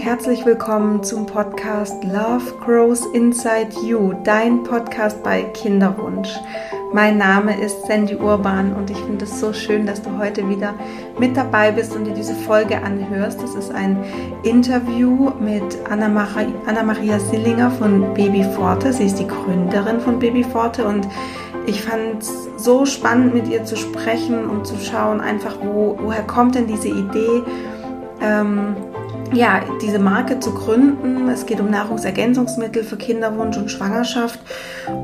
herzlich willkommen zum Podcast Love Grows Inside You, dein Podcast bei Kinderwunsch. Mein Name ist Sandy Urban und ich finde es so schön, dass du heute wieder mit dabei bist und dir diese Folge anhörst. Das ist ein Interview mit Anna-Maria Anna Sillinger von Baby Forte. Sie ist die Gründerin von Baby Forte und ich fand es so spannend, mit ihr zu sprechen und zu schauen, einfach, wo, woher kommt denn diese Idee, ähm, ja, diese Marke zu gründen. Es geht um Nahrungsergänzungsmittel für Kinderwunsch und Schwangerschaft.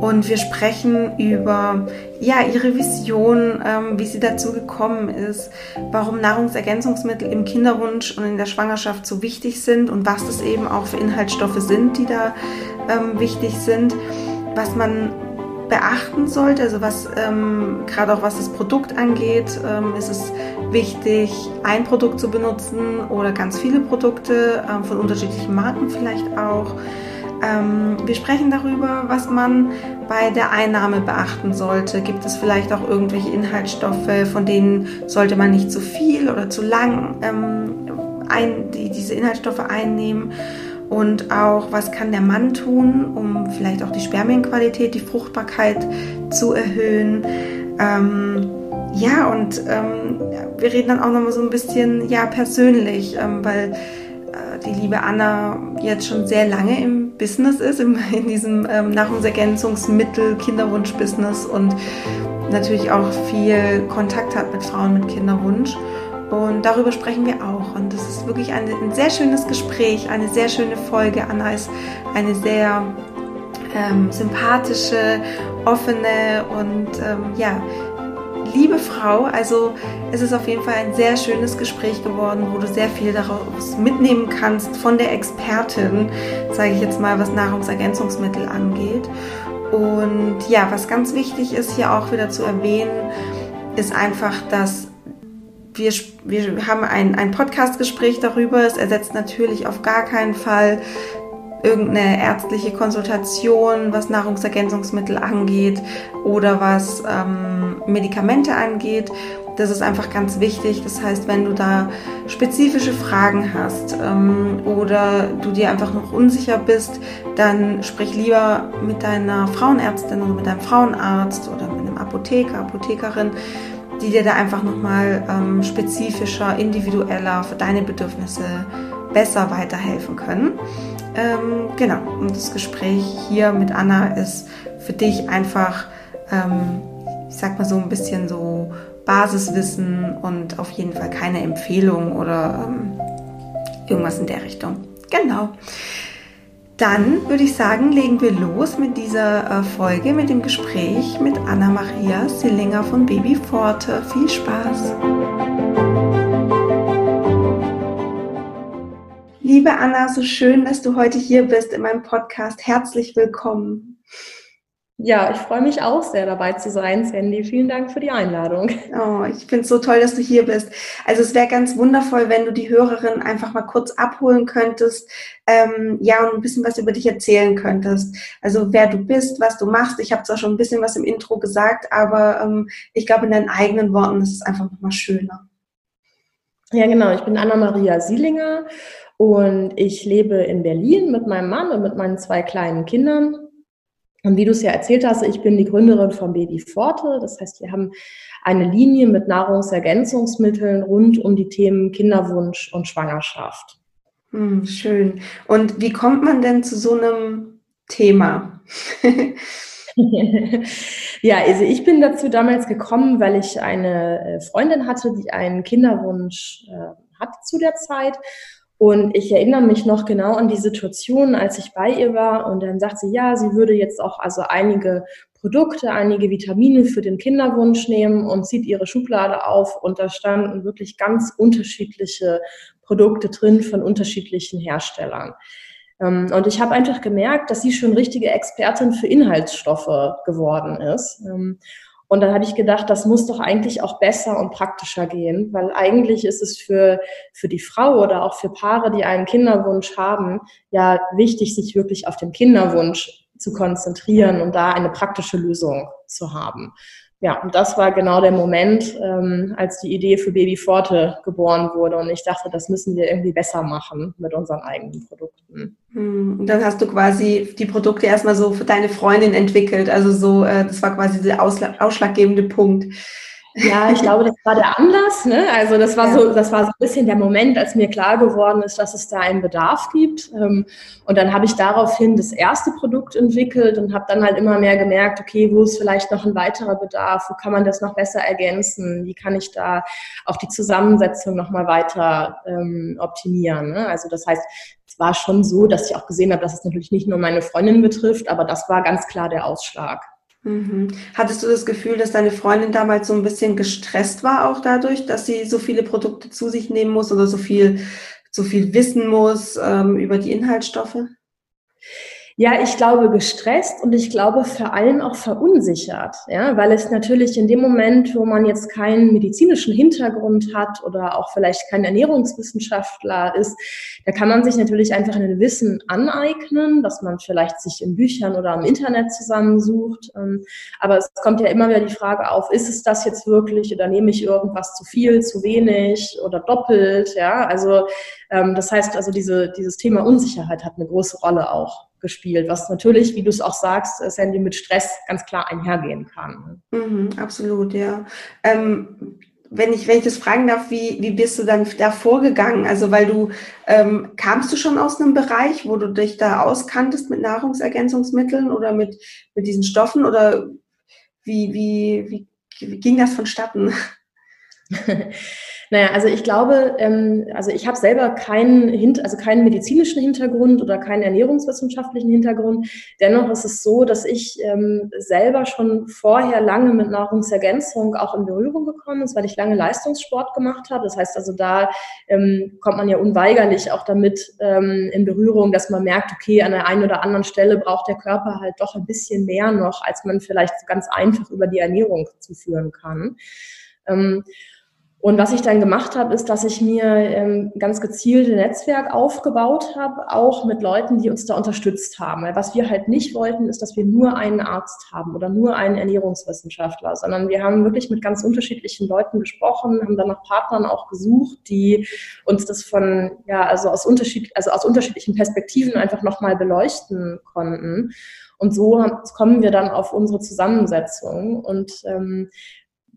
Und wir sprechen über ja, ihre Vision, ähm, wie sie dazu gekommen ist, warum Nahrungsergänzungsmittel im Kinderwunsch und in der Schwangerschaft so wichtig sind und was das eben auch für Inhaltsstoffe sind, die da ähm, wichtig sind, was man beachten sollte. Also was ähm, gerade auch was das Produkt angeht, ähm, ist es wichtig, ein Produkt zu benutzen oder ganz viele Produkte ähm, von unterschiedlichen Marken vielleicht auch. Ähm, wir sprechen darüber, was man bei der Einnahme beachten sollte. Gibt es vielleicht auch irgendwelche Inhaltsstoffe, von denen sollte man nicht zu viel oder zu lang ähm, ein, die, diese Inhaltsstoffe einnehmen? und auch, was kann der Mann tun, um vielleicht auch die Spermienqualität, die Fruchtbarkeit zu erhöhen. Ähm, ja, und ähm, wir reden dann auch nochmal so ein bisschen ja, persönlich, ähm, weil äh, die liebe Anna jetzt schon sehr lange im Business ist, im, in diesem ähm, Nahrungsergänzungsmittel, Kinderwunsch-Business und natürlich auch viel Kontakt hat mit Frauen mit Kinderwunsch. Und darüber sprechen wir auch. Und das ist wirklich ein, ein sehr schönes Gespräch, eine sehr schöne Folge. Anna ist eine sehr ähm, sympathische, offene und ähm, ja, liebe Frau. Also es ist auf jeden Fall ein sehr schönes Gespräch geworden, wo du sehr viel daraus mitnehmen kannst von der Expertin, sage ich jetzt mal, was Nahrungsergänzungsmittel angeht. Und ja, was ganz wichtig ist hier auch wieder zu erwähnen, ist einfach, dass wir, wir haben ein, ein Podcast-Gespräch darüber. Es ersetzt natürlich auf gar keinen Fall irgendeine ärztliche Konsultation, was Nahrungsergänzungsmittel angeht oder was ähm, Medikamente angeht. Das ist einfach ganz wichtig. Das heißt, wenn du da spezifische Fragen hast ähm, oder du dir einfach noch unsicher bist, dann sprich lieber mit deiner Frauenärztin oder mit deinem Frauenarzt oder mit einem Apotheker, Apothekerin die dir da einfach nochmal ähm, spezifischer, individueller für deine Bedürfnisse besser weiterhelfen können. Ähm, genau, und das Gespräch hier mit Anna ist für dich einfach, ähm, ich sag mal so ein bisschen so Basiswissen und auf jeden Fall keine Empfehlung oder ähm, irgendwas in der Richtung. Genau. Dann würde ich sagen, legen wir los mit dieser äh, Folge, mit dem Gespräch mit Anna-Maria Sillinger von Baby Forte. Viel Spaß! Liebe Anna, so schön, dass du heute hier bist in meinem Podcast. Herzlich willkommen. Ja, ich freue mich auch sehr dabei zu sein, Sandy. Vielen Dank für die Einladung. Oh, ich finde es so toll, dass du hier bist. Also es wäre ganz wundervoll, wenn du die Hörerin einfach mal kurz abholen könntest, ähm, ja, und ein bisschen was über dich erzählen könntest. Also wer du bist, was du machst. Ich habe zwar schon ein bisschen was im Intro gesagt, aber ähm, ich glaube, in deinen eigenen Worten ist es einfach nochmal schöner. Ja, genau. Ich bin Anna-Maria Sielinger und ich lebe in Berlin mit meinem Mann und mit meinen zwei kleinen Kindern. Und wie du es ja erzählt hast, ich bin die Gründerin von Baby Forte. Das heißt, wir haben eine Linie mit Nahrungsergänzungsmitteln rund um die Themen Kinderwunsch und Schwangerschaft. Hm, schön. Und wie kommt man denn zu so einem Thema? ja, also ich bin dazu damals gekommen, weil ich eine äh, Freundin hatte, die einen Kinderwunsch äh, hat zu der Zeit und ich erinnere mich noch genau an die Situation, als ich bei ihr war und dann sagt sie, ja, sie würde jetzt auch also einige Produkte, einige Vitamine für den Kinderwunsch nehmen und zieht ihre Schublade auf und da standen wirklich ganz unterschiedliche Produkte drin von unterschiedlichen Herstellern. Ähm, und ich habe einfach gemerkt, dass sie schon richtige Expertin für Inhaltsstoffe geworden ist. Und dann habe ich gedacht, das muss doch eigentlich auch besser und praktischer gehen, weil eigentlich ist es für, für die Frau oder auch für Paare, die einen Kinderwunsch haben, ja wichtig, sich wirklich auf den Kinderwunsch zu konzentrieren und da eine praktische Lösung zu haben. Ja, und das war genau der Moment, ähm, als die Idee für Baby Forte geboren wurde. Und ich dachte, das müssen wir irgendwie besser machen mit unseren eigenen Produkten. Hm, und dann hast du quasi die Produkte erstmal so für deine Freundin entwickelt. Also so, äh, das war quasi der ausschlaggebende Punkt. Ja, ich glaube, das war der Anlass. Ne? Also das war ja. so, das war so ein bisschen der Moment, als mir klar geworden ist, dass es da einen Bedarf gibt. Ähm, und dann habe ich daraufhin das erste Produkt entwickelt und habe dann halt immer mehr gemerkt, okay, wo ist vielleicht noch ein weiterer Bedarf? Wo kann man das noch besser ergänzen? Wie kann ich da auch die Zusammensetzung noch mal weiter ähm, optimieren? Ne? Also das heißt, es war schon so, dass ich auch gesehen habe, dass es natürlich nicht nur meine Freundin betrifft, aber das war ganz klar der Ausschlag. Mhm. Hattest du das Gefühl, dass deine Freundin damals so ein bisschen gestresst war auch dadurch, dass sie so viele Produkte zu sich nehmen muss oder so viel, so viel wissen muss ähm, über die Inhaltsstoffe? Ja, ich glaube gestresst und ich glaube vor allem auch verunsichert, ja, weil es natürlich in dem Moment, wo man jetzt keinen medizinischen Hintergrund hat oder auch vielleicht kein Ernährungswissenschaftler ist, da kann man sich natürlich einfach ein Wissen aneignen, dass man vielleicht sich in Büchern oder im Internet zusammensucht. Ähm, aber es kommt ja immer wieder die Frage auf, ist es das jetzt wirklich oder nehme ich irgendwas zu viel, zu wenig oder doppelt, ja, also ähm, das heißt also diese, dieses Thema Unsicherheit hat eine große Rolle auch gespielt, was natürlich, wie du es auch sagst, äh, Sandy, mit Stress ganz klar einhergehen kann. Mhm, absolut, ja. Ähm, wenn ich, wenn ich das fragen darf, wie, wie bist du dann da vorgegangen? Also, weil du, ähm, kamst du schon aus einem Bereich, wo du dich da auskanntest mit Nahrungsergänzungsmitteln oder mit, mit diesen Stoffen oder wie, wie, wie, wie ging das vonstatten? Naja, also ich glaube, ähm, also ich habe selber keinen, Hint also keinen medizinischen Hintergrund oder keinen ernährungswissenschaftlichen Hintergrund. Dennoch ist es so, dass ich ähm, selber schon vorher lange mit Nahrungsergänzung auch in Berührung gekommen ist, weil ich lange Leistungssport gemacht habe. Das heißt also, da ähm, kommt man ja unweigerlich auch damit ähm, in Berührung, dass man merkt, okay, an der einen oder anderen Stelle braucht der Körper halt doch ein bisschen mehr noch, als man vielleicht ganz einfach über die Ernährung zuführen kann. Ähm, und was ich dann gemacht habe, ist, dass ich mir ähm, ganz gezielt ein Netzwerk aufgebaut habe, auch mit Leuten, die uns da unterstützt haben. Weil was wir halt nicht wollten, ist, dass wir nur einen Arzt haben oder nur einen Ernährungswissenschaftler, sondern wir haben wirklich mit ganz unterschiedlichen Leuten gesprochen, haben dann nach Partnern auch gesucht, die uns das von, ja, also aus, Unterschied, also aus unterschiedlichen Perspektiven einfach nochmal beleuchten konnten. Und so kommen wir dann auf unsere Zusammensetzung. Und ähm,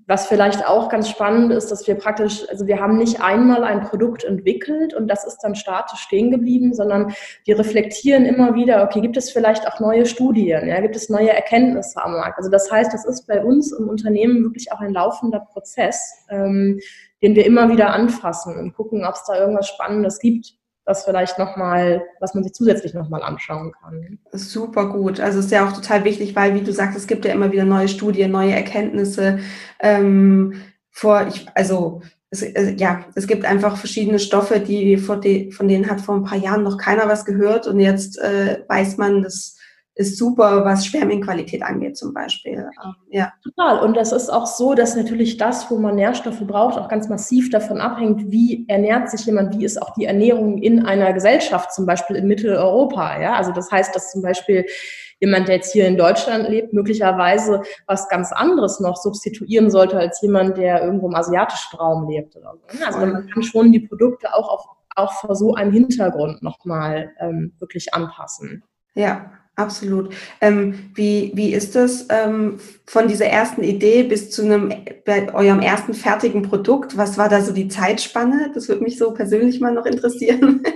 was vielleicht auch ganz spannend ist, dass wir praktisch, also wir haben nicht einmal ein Produkt entwickelt und das ist dann statisch stehen geblieben, sondern wir reflektieren immer wieder, okay, gibt es vielleicht auch neue Studien, ja, gibt es neue Erkenntnisse am Markt? Also das heißt, das ist bei uns im Unternehmen wirklich auch ein laufender Prozess, ähm, den wir immer wieder anfassen und gucken, ob es da irgendwas Spannendes gibt was vielleicht nochmal, was man sich zusätzlich nochmal anschauen kann. Super gut. Also ist ja auch total wichtig, weil, wie du sagst, es gibt ja immer wieder neue Studien, neue Erkenntnisse. Ähm, vor, ich, also es, äh, ja, es gibt einfach verschiedene Stoffe, die, von denen hat vor ein paar Jahren noch keiner was gehört und jetzt äh, weiß man, dass ist super, was Spermienqualität angeht zum Beispiel. Ähm, ja. Total. Und das ist auch so, dass natürlich das, wo man Nährstoffe braucht, auch ganz massiv davon abhängt, wie ernährt sich jemand, wie ist auch die Ernährung in einer Gesellschaft, zum Beispiel in Mitteleuropa. Ja? Also das heißt, dass zum Beispiel jemand, der jetzt hier in Deutschland lebt, möglicherweise was ganz anderes noch substituieren sollte als jemand, der irgendwo im asiatischen Raum lebt. Oder so. Ne? Also man kann schon die Produkte auch, auf, auch vor so einem Hintergrund nochmal ähm, wirklich anpassen. Ja, Absolut. Ähm, wie, wie ist das ähm, von dieser ersten Idee bis zu einem, bei eurem ersten fertigen Produkt? Was war da so die Zeitspanne? Das würde mich so persönlich mal noch interessieren.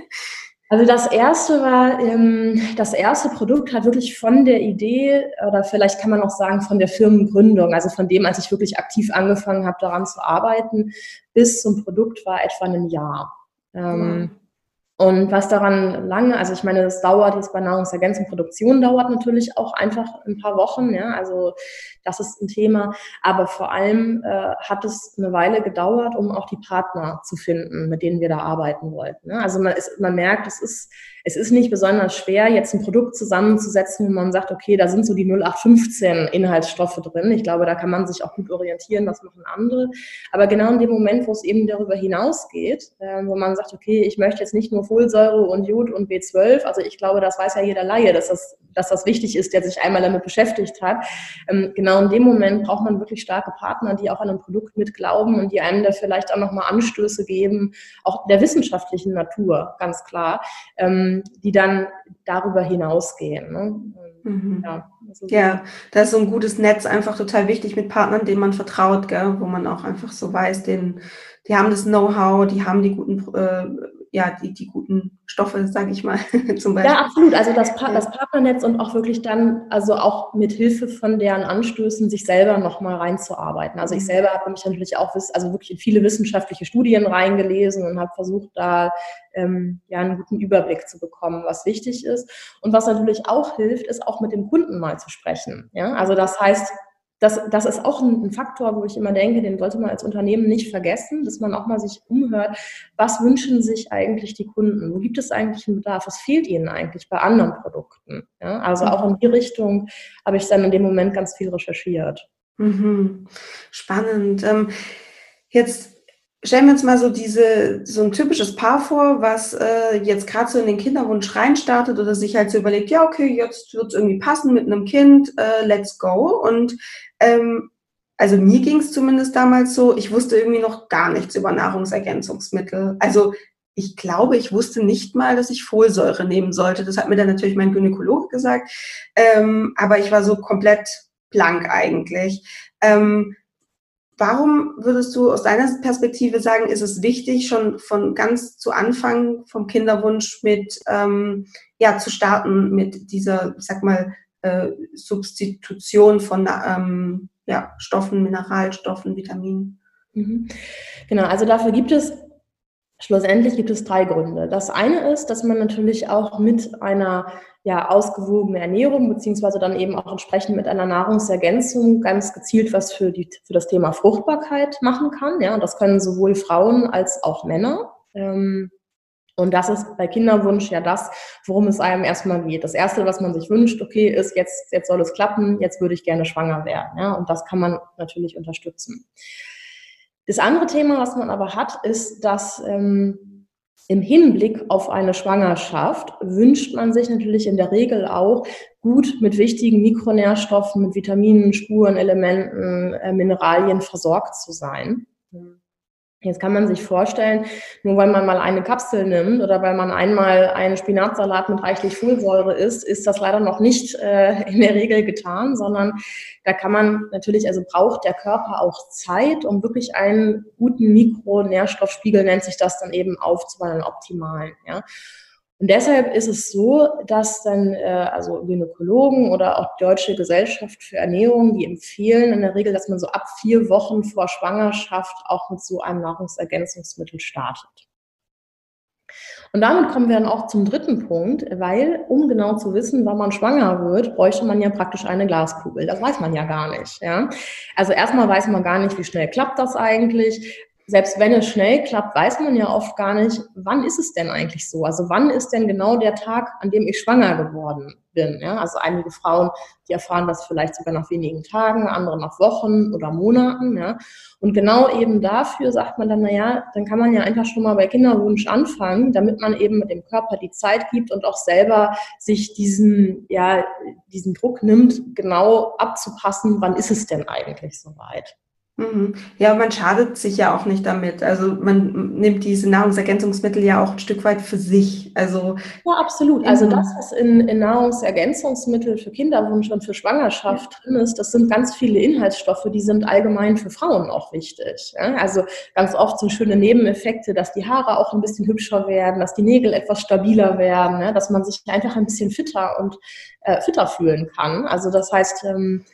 Also das erste war, ähm, das erste Produkt hat wirklich von der Idee oder vielleicht kann man auch sagen von der Firmengründung, also von dem, als ich wirklich aktiv angefangen habe, daran zu arbeiten, bis zum Produkt war etwa ein Jahr. Wow. Und was daran lange, also ich meine, es dauert jetzt bei Nahrungsergänzung, Produktion dauert natürlich auch einfach ein paar Wochen, ja, also das ist ein Thema, aber vor allem äh, hat es eine Weile gedauert, um auch die Partner zu finden, mit denen wir da arbeiten wollten. Ne? Also man, ist, man merkt, es ist, es ist nicht besonders schwer, jetzt ein Produkt zusammenzusetzen, wo man sagt, okay, da sind so die 0815 Inhaltsstoffe drin. Ich glaube, da kann man sich auch gut orientieren, was machen andere. Aber genau in dem Moment, wo es eben darüber hinausgeht, äh, wo man sagt, okay, ich möchte jetzt nicht nur Folsäure und Jod und B12. Also ich glaube, das weiß ja jeder Laie, dass das, dass das wichtig ist, der sich einmal damit beschäftigt hat. Ähm, genau in dem Moment braucht man wirklich starke Partner, die auch an einem Produkt mit glauben und die einem da vielleicht auch nochmal Anstöße geben, auch der wissenschaftlichen Natur, ganz klar, ähm, die dann darüber hinausgehen. Ne? Mhm. Ja, also ja, da ist so ein gutes Netz einfach total wichtig mit Partnern, denen man vertraut, gell? wo man auch einfach so weiß, den, die haben das Know-how, die haben die guten, äh, ja, die, die guten Stoffe, sage ich mal, zum Beispiel. Ja, absolut. Also das, pa das Partnernetz und auch wirklich dann, also auch mit Hilfe von deren Anstößen, sich selber nochmal reinzuarbeiten. Also ich mhm. selber habe mich natürlich auch, also wirklich in viele wissenschaftliche Studien reingelesen und habe versucht, da ähm, ja einen guten Überblick zu bekommen, was wichtig ist. Und was natürlich auch hilft, ist auch mit dem Kunden mal zu sprechen. Ja? Also das heißt, das, das ist auch ein, ein, Faktor, wo ich immer denke, den sollte man als Unternehmen nicht vergessen, dass man auch mal sich umhört, was wünschen sich eigentlich die Kunden? Wo gibt es eigentlich einen Bedarf? Was fehlt ihnen eigentlich bei anderen Produkten? Ja, also auch in die Richtung habe ich dann in dem Moment ganz viel recherchiert. Mhm. Spannend. Ähm, jetzt stellen wir uns mal so diese, so ein typisches Paar vor, was äh, jetzt gerade so in den Kinderwunsch reinstartet oder sich halt so überlegt, ja, okay, jetzt wird es irgendwie passen mit einem Kind, äh, let's go. Und ähm, also mir ging es zumindest damals so, ich wusste irgendwie noch gar nichts über Nahrungsergänzungsmittel. Also ich glaube, ich wusste nicht mal, dass ich Folsäure nehmen sollte. Das hat mir dann natürlich mein Gynäkologe gesagt. Ähm, aber ich war so komplett blank eigentlich. Ähm, Warum würdest du aus deiner Perspektive sagen, ist es wichtig, schon von ganz zu Anfang vom Kinderwunsch mit ähm, ja zu starten mit dieser, ich sag mal, äh, Substitution von ähm, ja, Stoffen, Mineralstoffen, Vitaminen? Mhm. Genau, also dafür gibt es schlussendlich gibt es drei Gründe. Das eine ist, dass man natürlich auch mit einer ja, ausgewogene Ernährung, beziehungsweise dann eben auch entsprechend mit einer Nahrungsergänzung ganz gezielt was für, die, für das Thema Fruchtbarkeit machen kann. Ja, und das können sowohl Frauen als auch Männer. Ähm, und das ist bei Kinderwunsch ja das, worum es einem erstmal geht. Das Erste, was man sich wünscht, okay, ist, jetzt, jetzt soll es klappen, jetzt würde ich gerne schwanger werden. Ja, und das kann man natürlich unterstützen. Das andere Thema, was man aber hat, ist, dass ähm, im Hinblick auf eine Schwangerschaft wünscht man sich natürlich in der Regel auch, gut mit wichtigen Mikronährstoffen, mit Vitaminen, Spuren, Elementen, äh, Mineralien versorgt zu sein. Jetzt kann man sich vorstellen, nur weil man mal eine Kapsel nimmt oder weil man einmal einen Spinatsalat mit reichlich Folsäure isst, ist das leider noch nicht äh, in der Regel getan, sondern da kann man natürlich, also braucht der Körper auch Zeit, um wirklich einen guten Mikronährstoffspiegel, nennt sich das dann eben, aufzubauen, einen optimalen. Ja. Und deshalb ist es so, dass dann äh, also Gynäkologen oder auch die Deutsche Gesellschaft für Ernährung, die empfehlen in der Regel, dass man so ab vier Wochen vor Schwangerschaft auch mit so einem Nahrungsergänzungsmittel startet. Und damit kommen wir dann auch zum dritten Punkt, weil um genau zu wissen, wann man schwanger wird, bräuchte man ja praktisch eine Glaskugel. Das weiß man ja gar nicht. Ja? Also erstmal weiß man gar nicht, wie schnell klappt das eigentlich selbst wenn es schnell klappt, weiß man ja oft gar nicht, wann ist es denn eigentlich so? Also wann ist denn genau der Tag, an dem ich schwanger geworden bin? Ja? Also einige Frauen, die erfahren das vielleicht sogar nach wenigen Tagen, andere nach Wochen oder Monaten. Ja? Und genau eben dafür sagt man dann, naja, dann kann man ja einfach schon mal bei Kinderwunsch anfangen, damit man eben mit dem Körper die Zeit gibt und auch selber sich diesen, ja, diesen Druck nimmt, genau abzupassen, wann ist es denn eigentlich soweit? Mhm. Ja, man schadet sich ja auch nicht damit. Also man nimmt diese Nahrungsergänzungsmittel ja auch ein Stück weit für sich. Also ja, absolut. Also das, was in, in Nahrungsergänzungsmitteln für Kinderwunsch und für Schwangerschaft ja. drin ist, das sind ganz viele Inhaltsstoffe, die sind allgemein für Frauen auch wichtig. Ja? Also ganz oft so schöne Nebeneffekte, dass die Haare auch ein bisschen hübscher werden, dass die Nägel etwas stabiler werden, ja? dass man sich einfach ein bisschen fitter und äh, fitter fühlen kann. Also das heißt, ähm,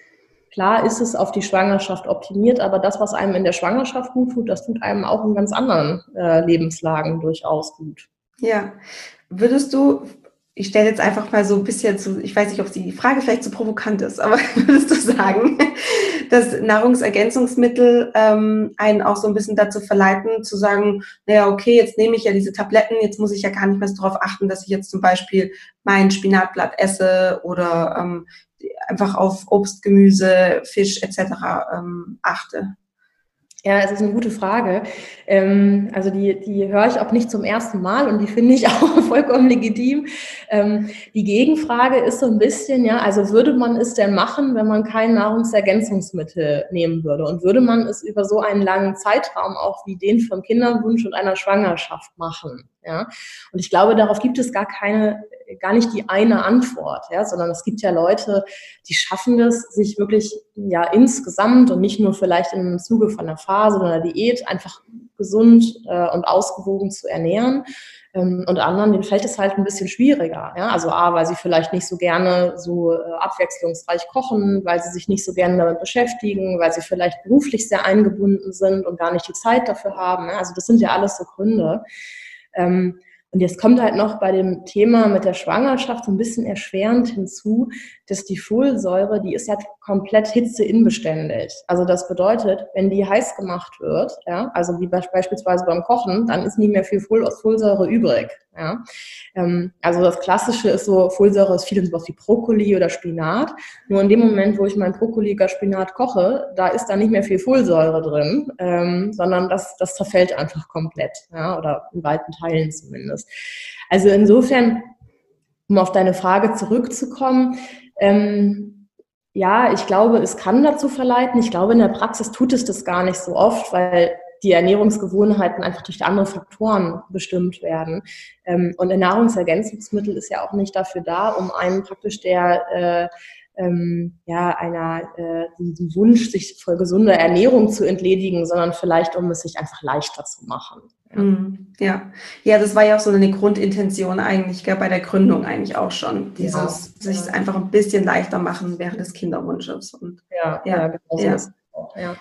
Klar ist es auf die Schwangerschaft optimiert, aber das, was einem in der Schwangerschaft gut tut, das tut einem auch in ganz anderen äh, Lebenslagen durchaus gut. Ja. Würdest du, ich stelle jetzt einfach mal so ein bisschen zu, ich weiß nicht, ob die Frage vielleicht zu provokant ist, aber würdest du sagen, dass Nahrungsergänzungsmittel ähm, einen auch so ein bisschen dazu verleiten, zu sagen, naja, okay, jetzt nehme ich ja diese Tabletten, jetzt muss ich ja gar nicht mehr darauf achten, dass ich jetzt zum Beispiel mein Spinatblatt esse oder ähm, einfach auf Obst, Gemüse, Fisch etc. Ähm, achte. Ja, es ist eine gute Frage. Ähm, also die, die höre ich auch nicht zum ersten Mal und die finde ich auch vollkommen legitim. Ähm, die Gegenfrage ist so ein bisschen, ja, also würde man es denn machen, wenn man kein Nahrungsergänzungsmittel nehmen würde? Und würde man es über so einen langen Zeitraum auch wie den vom Kinderwunsch und einer Schwangerschaft machen? Ja, und ich glaube, darauf gibt es gar keine gar nicht die eine Antwort, ja, sondern es gibt ja Leute, die schaffen das, sich wirklich ja insgesamt und nicht nur vielleicht im Zuge von einer Phase oder einer Diät einfach gesund äh, und ausgewogen zu ernähren. Ähm, und anderen, denen fällt es halt ein bisschen schwieriger. Ja? Also A, weil sie vielleicht nicht so gerne so äh, abwechslungsreich kochen, weil sie sich nicht so gerne damit beschäftigen, weil sie vielleicht beruflich sehr eingebunden sind und gar nicht die Zeit dafür haben. Ja? Also das sind ja alles so Gründe. Ähm, und jetzt kommt halt noch bei dem Thema mit der Schwangerschaft so ein bisschen erschwerend hinzu, dass die Folsäure, die ist ja komplett hitzeinbeständig. Also das bedeutet, wenn die heiß gemacht wird, ja, also wie beispielsweise beim Kochen, dann ist nicht mehr viel Folsäure übrig. Ja. Ähm, also das Klassische ist so, Folsäure ist viel in wie Brokkoli oder Spinat. Nur in dem Moment, wo ich mein Brokkoli oder Spinat koche, da ist da nicht mehr viel Folsäure drin, ähm, sondern das, das zerfällt einfach komplett, ja, oder in weiten Teilen zumindest. Also insofern, um auf deine Frage zurückzukommen, ähm, ja, ich glaube, es kann dazu verleiten. Ich glaube, in der Praxis tut es das gar nicht so oft, weil die Ernährungsgewohnheiten einfach durch andere Faktoren bestimmt werden. Ähm, und ein Nahrungsergänzungsmittel ist ja auch nicht dafür da, um einen praktisch der äh, ähm, ja, einer, äh, Wunsch, sich voll gesunder Ernährung zu entledigen, sondern vielleicht, um es sich einfach leichter zu machen. Ja. Mhm. ja, ja, das war ja auch so eine Grundintention eigentlich, gell, bei der Gründung eigentlich auch schon, dieses ja. sich einfach ein bisschen leichter machen während des Kinderwunsches. Und, ja, ja, ja, genau so ist ja.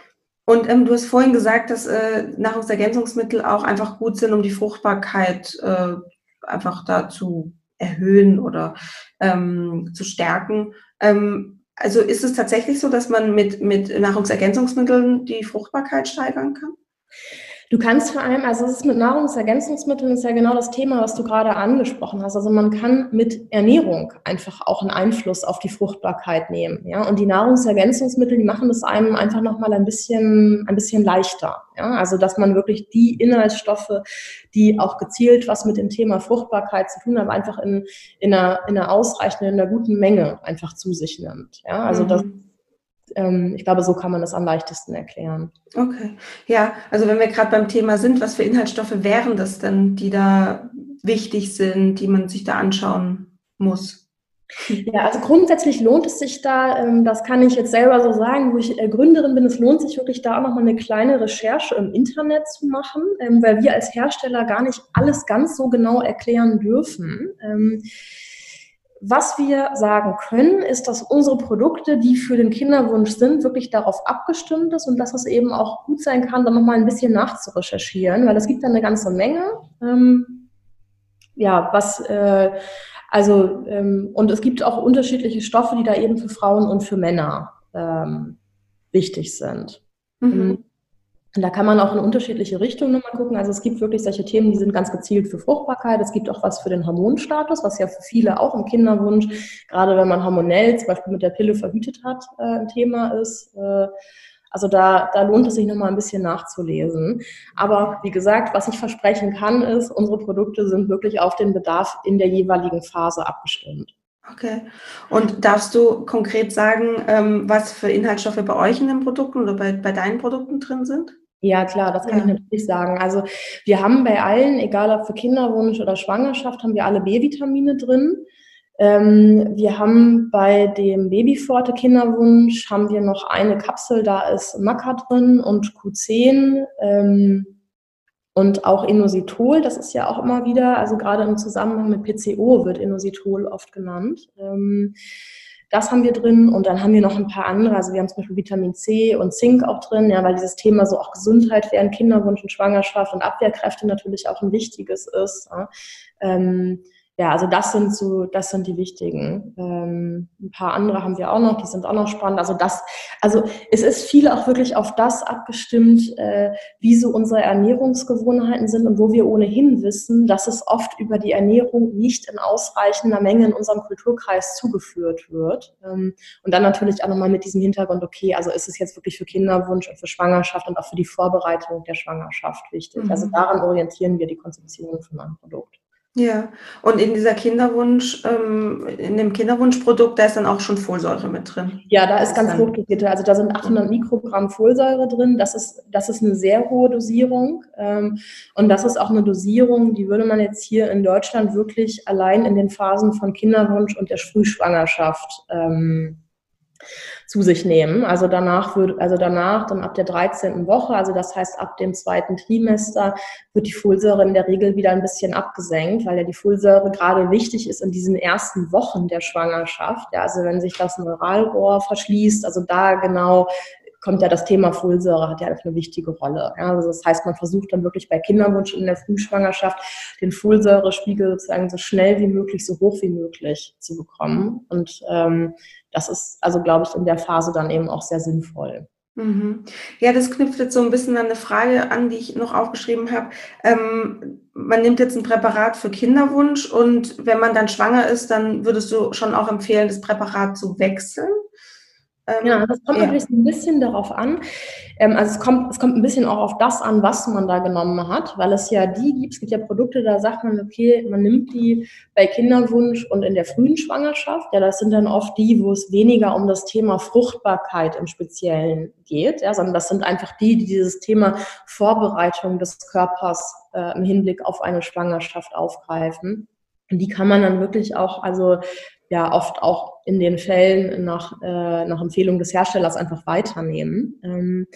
Und ähm, du hast vorhin gesagt, dass äh, Nahrungsergänzungsmittel auch einfach gut sind, um die Fruchtbarkeit äh, einfach da zu erhöhen oder ähm, zu stärken. Ähm, also ist es tatsächlich so, dass man mit, mit Nahrungsergänzungsmitteln die Fruchtbarkeit steigern kann? Du kannst vor allem, also es ist mit Nahrungsergänzungsmitteln ist ja genau das Thema, was du gerade angesprochen hast. Also man kann mit Ernährung einfach auch einen Einfluss auf die Fruchtbarkeit nehmen. Ja, und die Nahrungsergänzungsmittel, die machen es einem einfach nochmal ein bisschen, ein bisschen leichter. Ja, also dass man wirklich die Inhaltsstoffe, die auch gezielt was mit dem Thema Fruchtbarkeit zu tun haben, einfach in, in einer, in einer ausreichenden, in einer guten Menge einfach zu sich nimmt. Ja, also mhm. das ähm, ich glaube, so kann man das am leichtesten erklären. Okay. Ja, also wenn wir gerade beim Thema sind, was für Inhaltsstoffe wären das denn, die da wichtig sind, die man sich da anschauen muss? Ja, also grundsätzlich lohnt es sich da, ähm, das kann ich jetzt selber so sagen, wo ich äh, Gründerin bin, es lohnt sich wirklich da auch nochmal eine kleine Recherche im Internet zu machen, ähm, weil wir als Hersteller gar nicht alles ganz so genau erklären dürfen. Was wir sagen können, ist, dass unsere Produkte, die für den Kinderwunsch sind, wirklich darauf abgestimmt ist und dass es eben auch gut sein kann, da nochmal ein bisschen nachzurecherchieren, weil es gibt da eine ganze Menge. Ähm, ja, was, äh, also, ähm, und es gibt auch unterschiedliche Stoffe, die da eben für Frauen und für Männer ähm, wichtig sind. Mhm. Und da kann man auch in unterschiedliche Richtungen nochmal gucken. Also es gibt wirklich solche Themen, die sind ganz gezielt für Fruchtbarkeit. Es gibt auch was für den Hormonstatus, was ja für viele auch im Kinderwunsch, gerade wenn man hormonell zum Beispiel mit der Pille verhütet hat, äh, ein Thema ist. Äh, also da, da lohnt es sich nochmal ein bisschen nachzulesen. Aber wie gesagt, was ich versprechen kann, ist, unsere Produkte sind wirklich auf den Bedarf in der jeweiligen Phase abgestimmt. Okay. Und darfst du konkret sagen, ähm, was für Inhaltsstoffe bei euch in den Produkten oder bei, bei deinen Produkten drin sind? Ja, klar, das kann ja. ich natürlich sagen. Also wir haben bei allen, egal ob für Kinderwunsch oder Schwangerschaft, haben wir alle B-Vitamine drin. Ähm, wir haben bei dem Babyforte Kinderwunsch haben wir noch eine Kapsel, da ist Maca drin und Q10. Ähm, und auch Inositol, das ist ja auch immer wieder, also gerade im Zusammenhang mit PCO wird Inositol oft genannt. Ähm, das haben wir drin und dann haben wir noch ein paar andere. Also wir haben zum Beispiel Vitamin C und Zink auch drin, ja, weil dieses Thema so auch Gesundheit während Kinderwunsch und Schwangerschaft und Abwehrkräfte natürlich auch ein wichtiges ist. Ja. Ja, also das sind so, das sind die wichtigen. Ähm, ein paar andere haben wir auch noch, die sind auch noch spannend. Also das, also es ist viel auch wirklich auf das abgestimmt, äh, wie so unsere Ernährungsgewohnheiten sind und wo wir ohnehin wissen, dass es oft über die Ernährung nicht in ausreichender Menge in unserem Kulturkreis zugeführt wird. Ähm, und dann natürlich auch nochmal mit diesem Hintergrund, okay, also ist es jetzt wirklich für Kinderwunsch und für Schwangerschaft und auch für die Vorbereitung der Schwangerschaft wichtig. Also mhm. Also daran orientieren wir die Konzeption von einem Produkt. Ja, und in dieser Kinderwunsch, ähm, in dem Kinderwunschprodukt, da ist dann auch schon Folsäure mit drin. Ja, da ist ganz hochdosierte, also da sind 800 Mikrogramm Folsäure drin. Das ist, das ist eine sehr hohe Dosierung. Ähm, und das ist auch eine Dosierung, die würde man jetzt hier in Deutschland wirklich allein in den Phasen von Kinderwunsch und der Frühschwangerschaft ähm, zu sich nehmen. Also danach wird, also danach, dann ab der 13. Woche, also das heißt ab dem zweiten Trimester, wird die Folsäure in der Regel wieder ein bisschen abgesenkt, weil ja die Folsäure gerade wichtig ist in diesen ersten Wochen der Schwangerschaft. Ja, also wenn sich das Neuralrohr verschließt, also da genau kommt ja das Thema Folsäure, hat ja eine wichtige Rolle. Ja, also das heißt, man versucht dann wirklich bei Kinderwunsch in der Frühschwangerschaft den Folsäurespiegel sozusagen so schnell wie möglich, so hoch wie möglich zu bekommen. Und ähm, das ist also, glaube ich, in der Phase dann eben auch sehr sinnvoll. Mhm. Ja, das knüpft jetzt so ein bisschen an eine Frage an, die ich noch aufgeschrieben habe. Ähm, man nimmt jetzt ein Präparat für Kinderwunsch und wenn man dann schwanger ist, dann würdest du schon auch empfehlen, das Präparat zu wechseln? Ähm, ja, das kommt ja. natürlich ein bisschen darauf an. Ähm, also es kommt, es kommt ein bisschen auch auf das an, was man da genommen hat, weil es ja die gibt, es gibt ja Produkte, da sagt man, okay, man nimmt die bei Kinderwunsch und in der frühen Schwangerschaft. Ja, das sind dann oft die, wo es weniger um das Thema Fruchtbarkeit im Speziellen geht, ja, sondern das sind einfach die, die dieses Thema Vorbereitung des Körpers äh, im Hinblick auf eine Schwangerschaft aufgreifen. Und die kann man dann wirklich auch, also ja oft auch in den Fällen nach, äh, nach Empfehlung des Herstellers einfach weiternehmen. Ähm,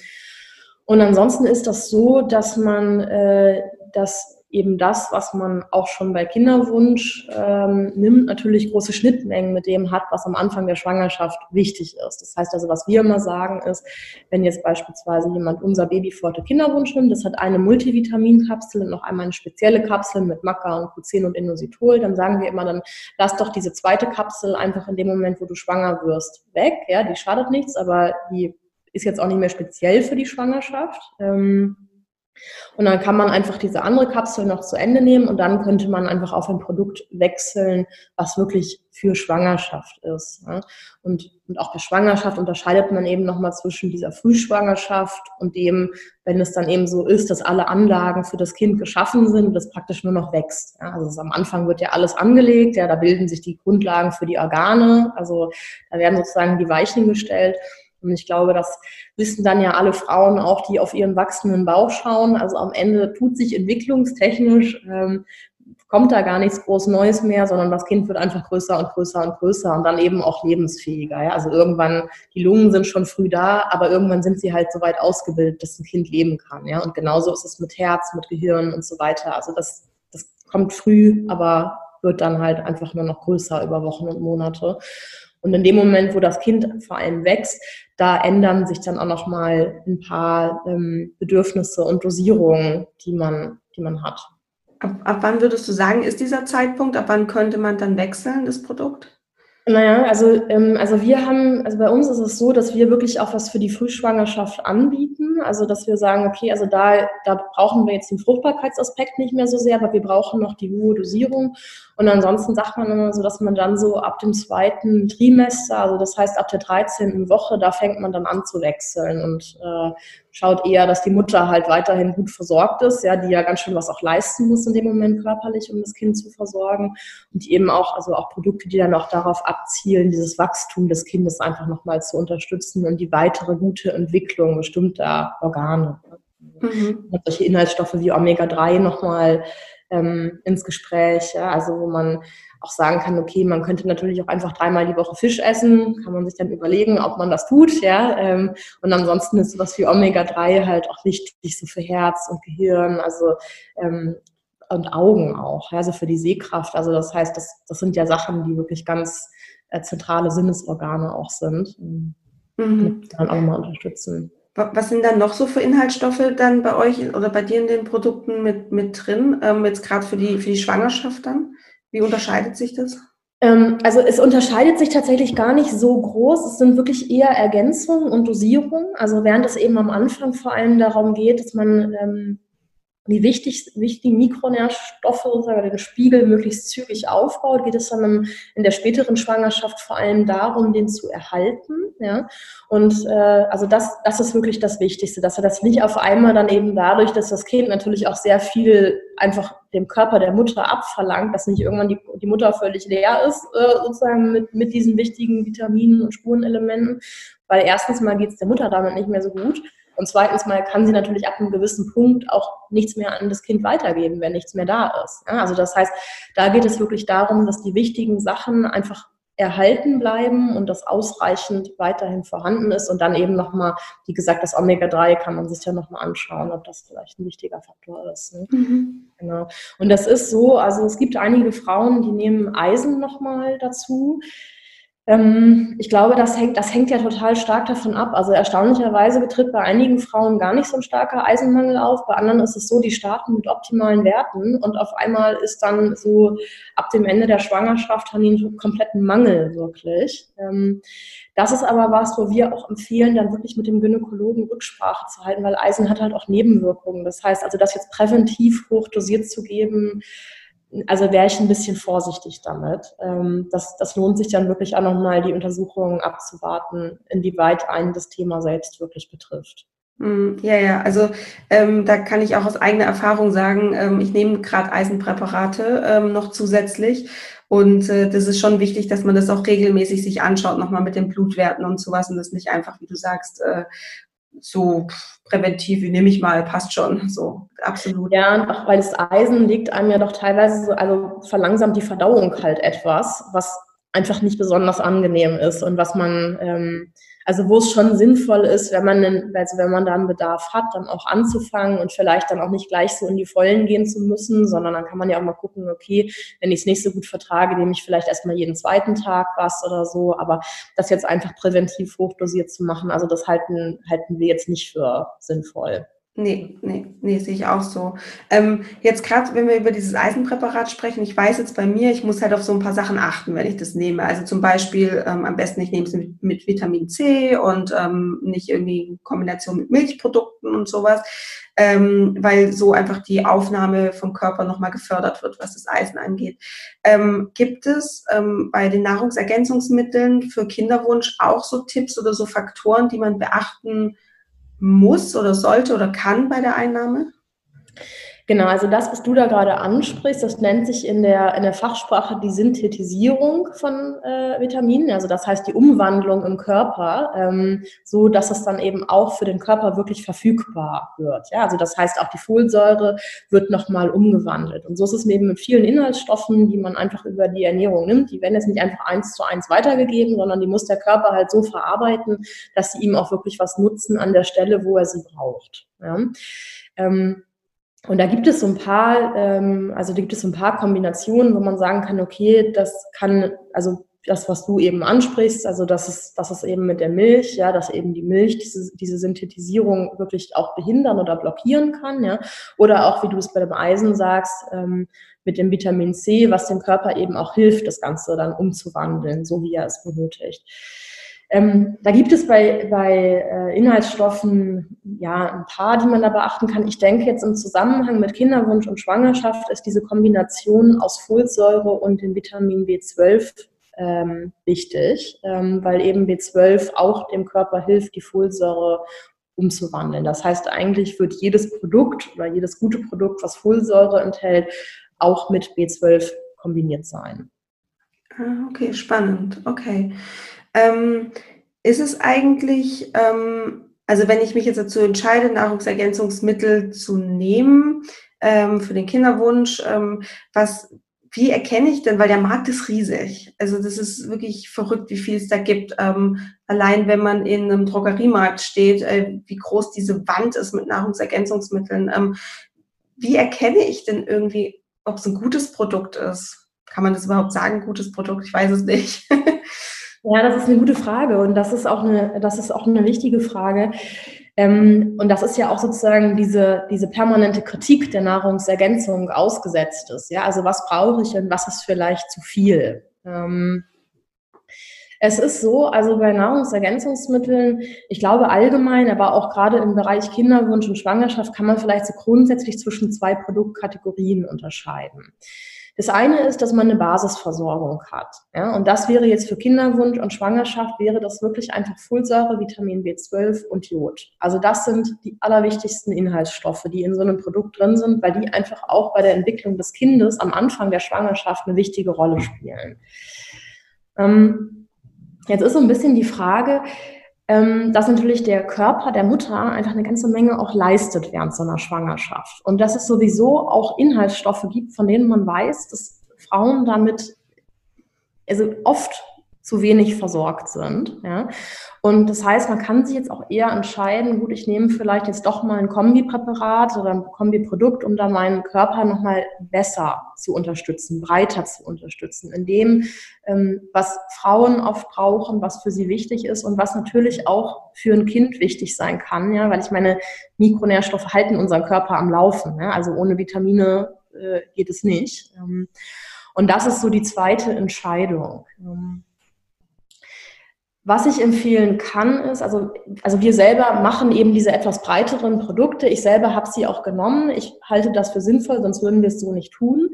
und ansonsten ist das so, dass man äh, das eben das, was man auch schon bei Kinderwunsch ähm, nimmt, natürlich große Schnittmengen mit dem hat, was am Anfang der Schwangerschaft wichtig ist. Das heißt also, was wir immer sagen ist, wenn jetzt beispielsweise jemand unser Babyforte Kinderwunsch nimmt, das hat eine Multivitaminkapsel und noch einmal eine spezielle Kapsel mit Maca und Q10 und Inositol, dann sagen wir immer, dann lass doch diese zweite Kapsel einfach in dem Moment, wo du schwanger wirst, weg. Ja, die schadet nichts, aber die ist jetzt auch nicht mehr speziell für die Schwangerschaft. Ähm, und dann kann man einfach diese andere Kapsel noch zu Ende nehmen und dann könnte man einfach auf ein Produkt wechseln, was wirklich für Schwangerschaft ist. Und, und auch bei Schwangerschaft unterscheidet man eben nochmal zwischen dieser Frühschwangerschaft und dem, wenn es dann eben so ist, dass alle Anlagen für das Kind geschaffen sind und es praktisch nur noch wächst. Also am Anfang wird ja alles angelegt, ja, da bilden sich die Grundlagen für die Organe, also da werden sozusagen die Weichen gestellt. Und ich glaube, das wissen dann ja alle Frauen auch, die auf ihren wachsenden Bauch schauen. Also am Ende tut sich entwicklungstechnisch, ähm, kommt da gar nichts groß Neues mehr, sondern das Kind wird einfach größer und größer und größer und dann eben auch lebensfähiger. Ja? Also irgendwann, die Lungen sind schon früh da, aber irgendwann sind sie halt so weit ausgebildet, dass ein Kind leben kann. Ja? Und genauso ist es mit Herz, mit Gehirn und so weiter. Also das, das kommt früh, aber wird dann halt einfach nur noch größer über Wochen und Monate. Und in dem Moment, wo das Kind vor allem wächst, da ändern sich dann auch nochmal ein paar ähm, Bedürfnisse und Dosierungen, die man, die man hat. Ab, ab wann würdest du sagen, ist dieser Zeitpunkt? Ab wann könnte man dann wechseln, das Produkt? Naja, also, ähm, also wir haben, also bei uns ist es so, dass wir wirklich auch was für die Frühschwangerschaft anbieten. Also dass wir sagen, okay, also da, da brauchen wir jetzt den Fruchtbarkeitsaspekt nicht mehr so sehr, aber wir brauchen noch die hohe Dosierung. Und ansonsten sagt man immer so, dass man dann so ab dem zweiten Trimester, also das heißt ab der 13. Woche, da fängt man dann an zu wechseln und äh, schaut eher, dass die Mutter halt weiterhin gut versorgt ist, ja, die ja ganz schön was auch leisten muss in dem Moment körperlich, um das Kind zu versorgen. Und die eben auch, also auch Produkte, die dann auch darauf abzielen, dieses Wachstum des Kindes einfach nochmal zu unterstützen und die weitere gute Entwicklung bestimmter Organe. Mhm. Solche Inhaltsstoffe wie Omega-3 nochmal ähm, ins Gespräch, ja, also wo man auch sagen kann, okay, man könnte natürlich auch einfach dreimal die Woche Fisch essen, kann man sich dann überlegen, ob man das tut, ja. Ähm, und ansonsten ist sowas wie Omega-3 halt auch wichtig, so für Herz und Gehirn, also ähm, und Augen auch, also für die Sehkraft. Also das heißt, das, das sind ja Sachen, die wirklich ganz äh, zentrale Sinnesorgane auch sind. Mhm. Dann auch mal unterstützen. Was sind dann noch so für Inhaltsstoffe dann bei euch oder bei dir in den Produkten mit, mit drin, ähm, jetzt gerade für die, für die Schwangerschaft dann? Wie unterscheidet sich das? Ähm, also es unterscheidet sich tatsächlich gar nicht so groß. Es sind wirklich eher Ergänzungen und Dosierungen. Also während es eben am Anfang vor allem darum geht, dass man ähm, die wichtig, wichtigen Mikronährstoffe sozusagen den Spiegel möglichst zügig aufbaut, geht es dann in der späteren Schwangerschaft vor allem darum, den zu erhalten. Ja? Und äh, also das, das ist wirklich das Wichtigste, dass er das nicht auf einmal dann eben dadurch, dass das Kind natürlich auch sehr viel einfach dem Körper der Mutter abverlangt, dass nicht irgendwann die, die Mutter völlig leer ist, äh, sozusagen mit, mit diesen wichtigen Vitaminen und Spurenelementen. Weil erstens mal geht es der Mutter damit nicht mehr so gut. Und zweitens mal kann sie natürlich ab einem gewissen Punkt auch nichts mehr an das Kind weitergeben, wenn nichts mehr da ist. Ja, also das heißt, da geht es wirklich darum, dass die wichtigen Sachen einfach erhalten bleiben und das ausreichend weiterhin vorhanden ist und dann eben nochmal, wie gesagt, das Omega-3 kann man sich ja nochmal anschauen, ob das vielleicht ein wichtiger Faktor ist. Ne? Mhm. Genau. Und das ist so, also es gibt einige Frauen, die nehmen Eisen nochmal dazu. Ähm, ich glaube, das hängt, das hängt ja total stark davon ab. Also erstaunlicherweise betritt bei einigen Frauen gar nicht so ein starker Eisenmangel auf. Bei anderen ist es so, die starten mit optimalen Werten und auf einmal ist dann so ab dem Ende der Schwangerschaft haben die einen kompletten Mangel wirklich. Ähm, das ist aber was, wo wir auch empfehlen, dann wirklich mit dem Gynäkologen Rücksprache zu halten, weil Eisen hat halt auch Nebenwirkungen. Das heißt also, das jetzt präventiv hochdosiert zu geben, also wäre ich ein bisschen vorsichtig damit. Ähm, das, das lohnt sich dann wirklich auch nochmal, die Untersuchungen abzuwarten, inwieweit einen das Thema selbst wirklich betrifft. Hm, ja, ja, also ähm, da kann ich auch aus eigener Erfahrung sagen, ähm, ich nehme gerade Eisenpräparate ähm, noch zusätzlich und äh, das ist schon wichtig, dass man das auch regelmäßig sich anschaut, nochmal mit den Blutwerten und sowas und das nicht einfach, wie du sagst, äh, so präventiv, wie nehme ich mal, passt schon, so absolut. Ja, auch weil das Eisen liegt einem ja doch teilweise so, also verlangsamt die Verdauung halt etwas, was einfach nicht besonders angenehm ist und was man ähm, also wo es schon sinnvoll ist, wenn man, also wenn man da einen Bedarf hat, dann auch anzufangen und vielleicht dann auch nicht gleich so in die Vollen gehen zu müssen, sondern dann kann man ja auch mal gucken, okay, wenn ich es nicht so gut vertrage, nehme ich vielleicht erstmal jeden zweiten Tag was oder so, aber das jetzt einfach präventiv hochdosiert zu machen, also das halten, halten wir jetzt nicht für sinnvoll. Nee, nee, nee, sehe ich auch so. Ähm, jetzt gerade, wenn wir über dieses Eisenpräparat sprechen, ich weiß jetzt bei mir, ich muss halt auf so ein paar Sachen achten, wenn ich das nehme. Also zum Beispiel ähm, am besten, ich nehme es mit, mit Vitamin C und ähm, nicht irgendwie in Kombination mit Milchprodukten und sowas, ähm, weil so einfach die Aufnahme vom Körper nochmal gefördert wird, was das Eisen angeht. Ähm, gibt es ähm, bei den Nahrungsergänzungsmitteln für Kinderwunsch auch so Tipps oder so Faktoren, die man beachten muss oder sollte oder kann bei der Einnahme? Genau, also das, was du da gerade ansprichst, das nennt sich in der, in der Fachsprache die Synthetisierung von äh, Vitaminen, also das heißt die Umwandlung im Körper, ähm, so dass es dann eben auch für den Körper wirklich verfügbar wird. Ja, also das heißt auch die Folsäure wird nochmal umgewandelt. Und so ist es eben mit vielen Inhaltsstoffen, die man einfach über die Ernährung nimmt. Die werden jetzt nicht einfach eins zu eins weitergegeben, sondern die muss der Körper halt so verarbeiten, dass sie ihm auch wirklich was nutzen an der Stelle, wo er sie braucht. Ja. Ähm, und da gibt es so ein paar, ähm, also da gibt es so ein paar Kombinationen, wo man sagen kann, okay, das kann, also das, was du eben ansprichst, also das ist, das ist eben mit der Milch, ja, dass eben die Milch diese, diese Synthetisierung wirklich auch behindern oder blockieren kann, ja, oder auch, wie du es bei dem Eisen sagst, ähm, mit dem Vitamin C, was dem Körper eben auch hilft, das Ganze dann umzuwandeln, so wie er es benötigt. Ähm, da gibt es bei, bei äh, Inhaltsstoffen ja ein paar, die man da beachten kann. Ich denke jetzt im Zusammenhang mit Kinderwunsch und Schwangerschaft ist diese Kombination aus Folsäure und dem Vitamin B12 ähm, wichtig, ähm, weil eben B12 auch dem Körper hilft, die Folsäure umzuwandeln. Das heißt, eigentlich wird jedes Produkt oder jedes gute Produkt, was Folsäure enthält, auch mit B12 kombiniert sein. Ah, okay, spannend. Okay. Ähm, ist es eigentlich, ähm, also wenn ich mich jetzt dazu entscheide, Nahrungsergänzungsmittel zu nehmen ähm, für den Kinderwunsch, ähm, was, wie erkenne ich denn, weil der Markt ist riesig. Also das ist wirklich verrückt, wie viel es da gibt. Ähm, allein wenn man in einem Drogeriemarkt steht, äh, wie groß diese Wand ist mit Nahrungsergänzungsmitteln. Ähm, wie erkenne ich denn irgendwie, ob es ein gutes Produkt ist? Kann man das überhaupt sagen, gutes Produkt? Ich weiß es nicht. Ja, das ist eine gute Frage und das ist auch eine, das ist auch eine wichtige Frage. Ähm, und das ist ja auch sozusagen diese, diese permanente Kritik der Nahrungsergänzung ausgesetzt ist. Ja, also was brauche ich und was ist vielleicht zu viel? Ähm, es ist so, also bei Nahrungsergänzungsmitteln, ich glaube allgemein, aber auch gerade im Bereich Kinderwunsch und Schwangerschaft kann man vielleicht so grundsätzlich zwischen zwei Produktkategorien unterscheiden. Das eine ist, dass man eine Basisversorgung hat. Ja, und das wäre jetzt für Kinderwunsch und Schwangerschaft wäre das wirklich einfach Folsäure, Vitamin B12 und Jod. Also das sind die allerwichtigsten Inhaltsstoffe, die in so einem Produkt drin sind, weil die einfach auch bei der Entwicklung des Kindes am Anfang der Schwangerschaft eine wichtige Rolle spielen. Ähm, jetzt ist so ein bisschen die Frage, dass natürlich der Körper der Mutter einfach eine ganze Menge auch leistet während so einer Schwangerschaft. Und dass es sowieso auch Inhaltsstoffe gibt, von denen man weiß, dass Frauen damit also oft zu wenig versorgt sind. Ja. Und das heißt, man kann sich jetzt auch eher entscheiden, gut, ich nehme vielleicht jetzt doch mal ein Kombipräparat oder ein Kombiprodukt, um da meinen Körper nochmal besser zu unterstützen, breiter zu unterstützen, in dem, ähm, was Frauen oft brauchen, was für sie wichtig ist und was natürlich auch für ein Kind wichtig sein kann, ja, weil ich meine, Mikronährstoffe halten unseren Körper am Laufen. Ja, also ohne Vitamine äh, geht es nicht. Ähm, und das ist so die zweite Entscheidung. Ähm, was ich empfehlen kann, ist, also, also wir selber machen eben diese etwas breiteren Produkte. Ich selber habe sie auch genommen. Ich halte das für sinnvoll, sonst würden wir es so nicht tun.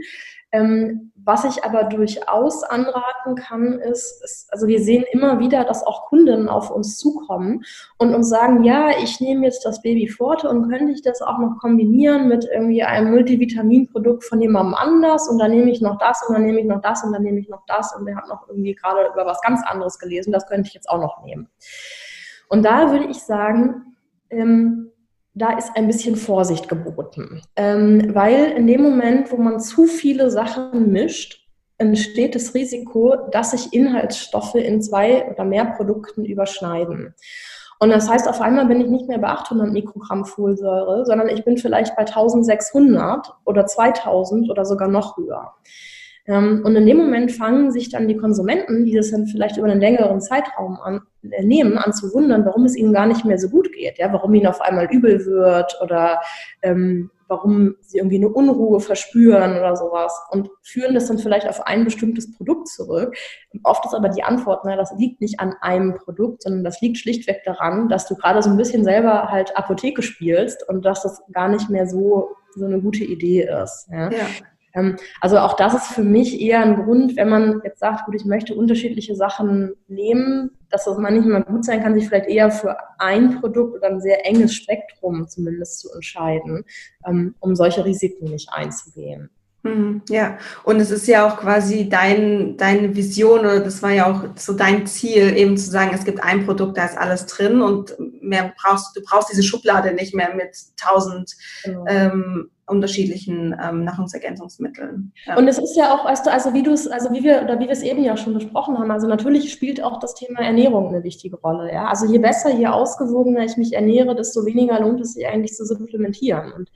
Ähm, was ich aber durchaus anraten kann, ist, ist, also wir sehen immer wieder, dass auch Kunden auf uns zukommen und uns sagen, ja, ich nehme jetzt das Baby Forte und könnte ich das auch noch kombinieren mit irgendwie einem Multivitaminprodukt von jemandem anders und dann nehme ich noch das und dann nehme ich noch das und dann nehme ich noch das und der hat noch irgendwie gerade über was ganz anderes gelesen, das könnte ich jetzt auch noch nehmen. Und da würde ich sagen, ähm, da ist ein bisschen Vorsicht geboten. Ähm, weil in dem Moment, wo man zu viele Sachen mischt, entsteht das Risiko, dass sich Inhaltsstoffe in zwei oder mehr Produkten überschneiden. Und das heißt, auf einmal bin ich nicht mehr bei 800 Mikrogramm Folsäure, sondern ich bin vielleicht bei 1600 oder 2000 oder sogar noch höher. Ähm, und in dem Moment fangen sich dann die Konsumenten, die das dann vielleicht über einen längeren Zeitraum an, äh, nehmen, an zu wundern, warum es ihnen gar nicht mehr so gut geht, ja, warum ihnen auf einmal übel wird oder ähm, warum sie irgendwie eine Unruhe verspüren oder sowas und führen das dann vielleicht auf ein bestimmtes Produkt zurück. Oft ist aber die Antwort, na, das liegt nicht an einem Produkt, sondern das liegt schlichtweg daran, dass du gerade so ein bisschen selber halt Apotheke spielst und dass das gar nicht mehr so so eine gute Idee ist. Ja. ja. Ähm, also auch das ist für mich eher ein Grund, wenn man jetzt sagt, gut, ich möchte unterschiedliche Sachen nehmen, dass das manchmal gut sein kann, sich vielleicht eher für ein Produkt oder ein sehr enges Spektrum zumindest zu entscheiden, ähm, um solche Risiken nicht einzugehen. Mhm, ja, und es ist ja auch quasi dein, deine Vision oder das war ja auch so dein Ziel, eben zu sagen, es gibt ein Produkt, da ist alles drin und mehr brauchst du brauchst diese Schublade nicht mehr mit tausend genau. ähm, unterschiedlichen ähm, Nahrungsergänzungsmitteln. Ja. Und es ist ja auch, weißt du, also wie du es, also wie wir, oder wie wir es eben ja schon besprochen haben, also natürlich spielt auch das Thema Ernährung eine wichtige Rolle. Ja? Also je besser, je ausgewogener ich mich ernähre, desto weniger lohnt es sich eigentlich zu supplementieren. Und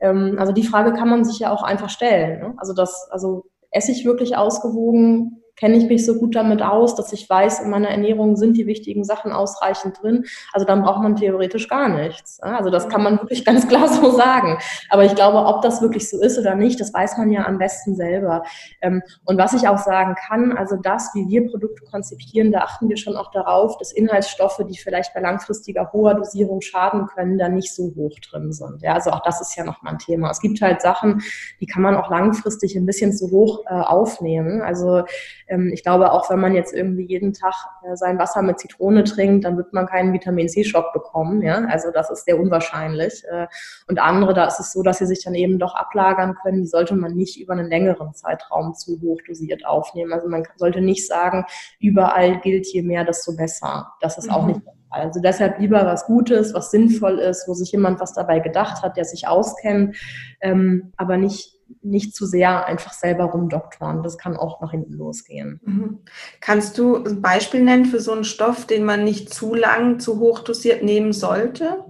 also die Frage kann man sich ja auch einfach stellen. Ne? Also das, also esse ich wirklich ausgewogen? Kenne ich mich so gut damit aus, dass ich weiß, in meiner Ernährung sind die wichtigen Sachen ausreichend drin. Also dann braucht man theoretisch gar nichts. Also das kann man wirklich ganz klar so sagen. Aber ich glaube, ob das wirklich so ist oder nicht, das weiß man ja am besten selber. Ähm, und was ich auch sagen kann, also das, wie wir Produkte konzipieren, da achten wir schon auch darauf, dass Inhaltsstoffe, die vielleicht bei langfristiger hoher Dosierung schaden können, da nicht so hoch drin sind. Ja, also auch das ist ja nochmal ein Thema. Es gibt halt Sachen, die kann man auch langfristig ein bisschen zu hoch äh, aufnehmen. Also ähm, ich glaube, auch wenn man jetzt irgendwie jeden Tag äh, sein Wasser mit Zitrone trinkt, dann wird man keinen Vitamin C-Schock bekommen. Ja? Also das ist sehr unwahrscheinlich. Äh, und andere, da ist es so, dass sie sich dann eben doch ablagern können. Die sollte man nicht über einen längeren Zeitraum zu hoch dosiert aufnehmen. Also man sollte nicht sagen, überall gilt je mehr, desto besser. Das ist mhm. auch nicht also deshalb lieber was Gutes, was sinnvoll ist, wo sich jemand was dabei gedacht hat, der sich auskennt, ähm, aber nicht nicht zu sehr einfach selber rumdoktoren. Das kann auch nach hinten losgehen. Mhm. Kannst du ein Beispiel nennen für so einen Stoff, den man nicht zu lang, zu hoch dosiert nehmen sollte?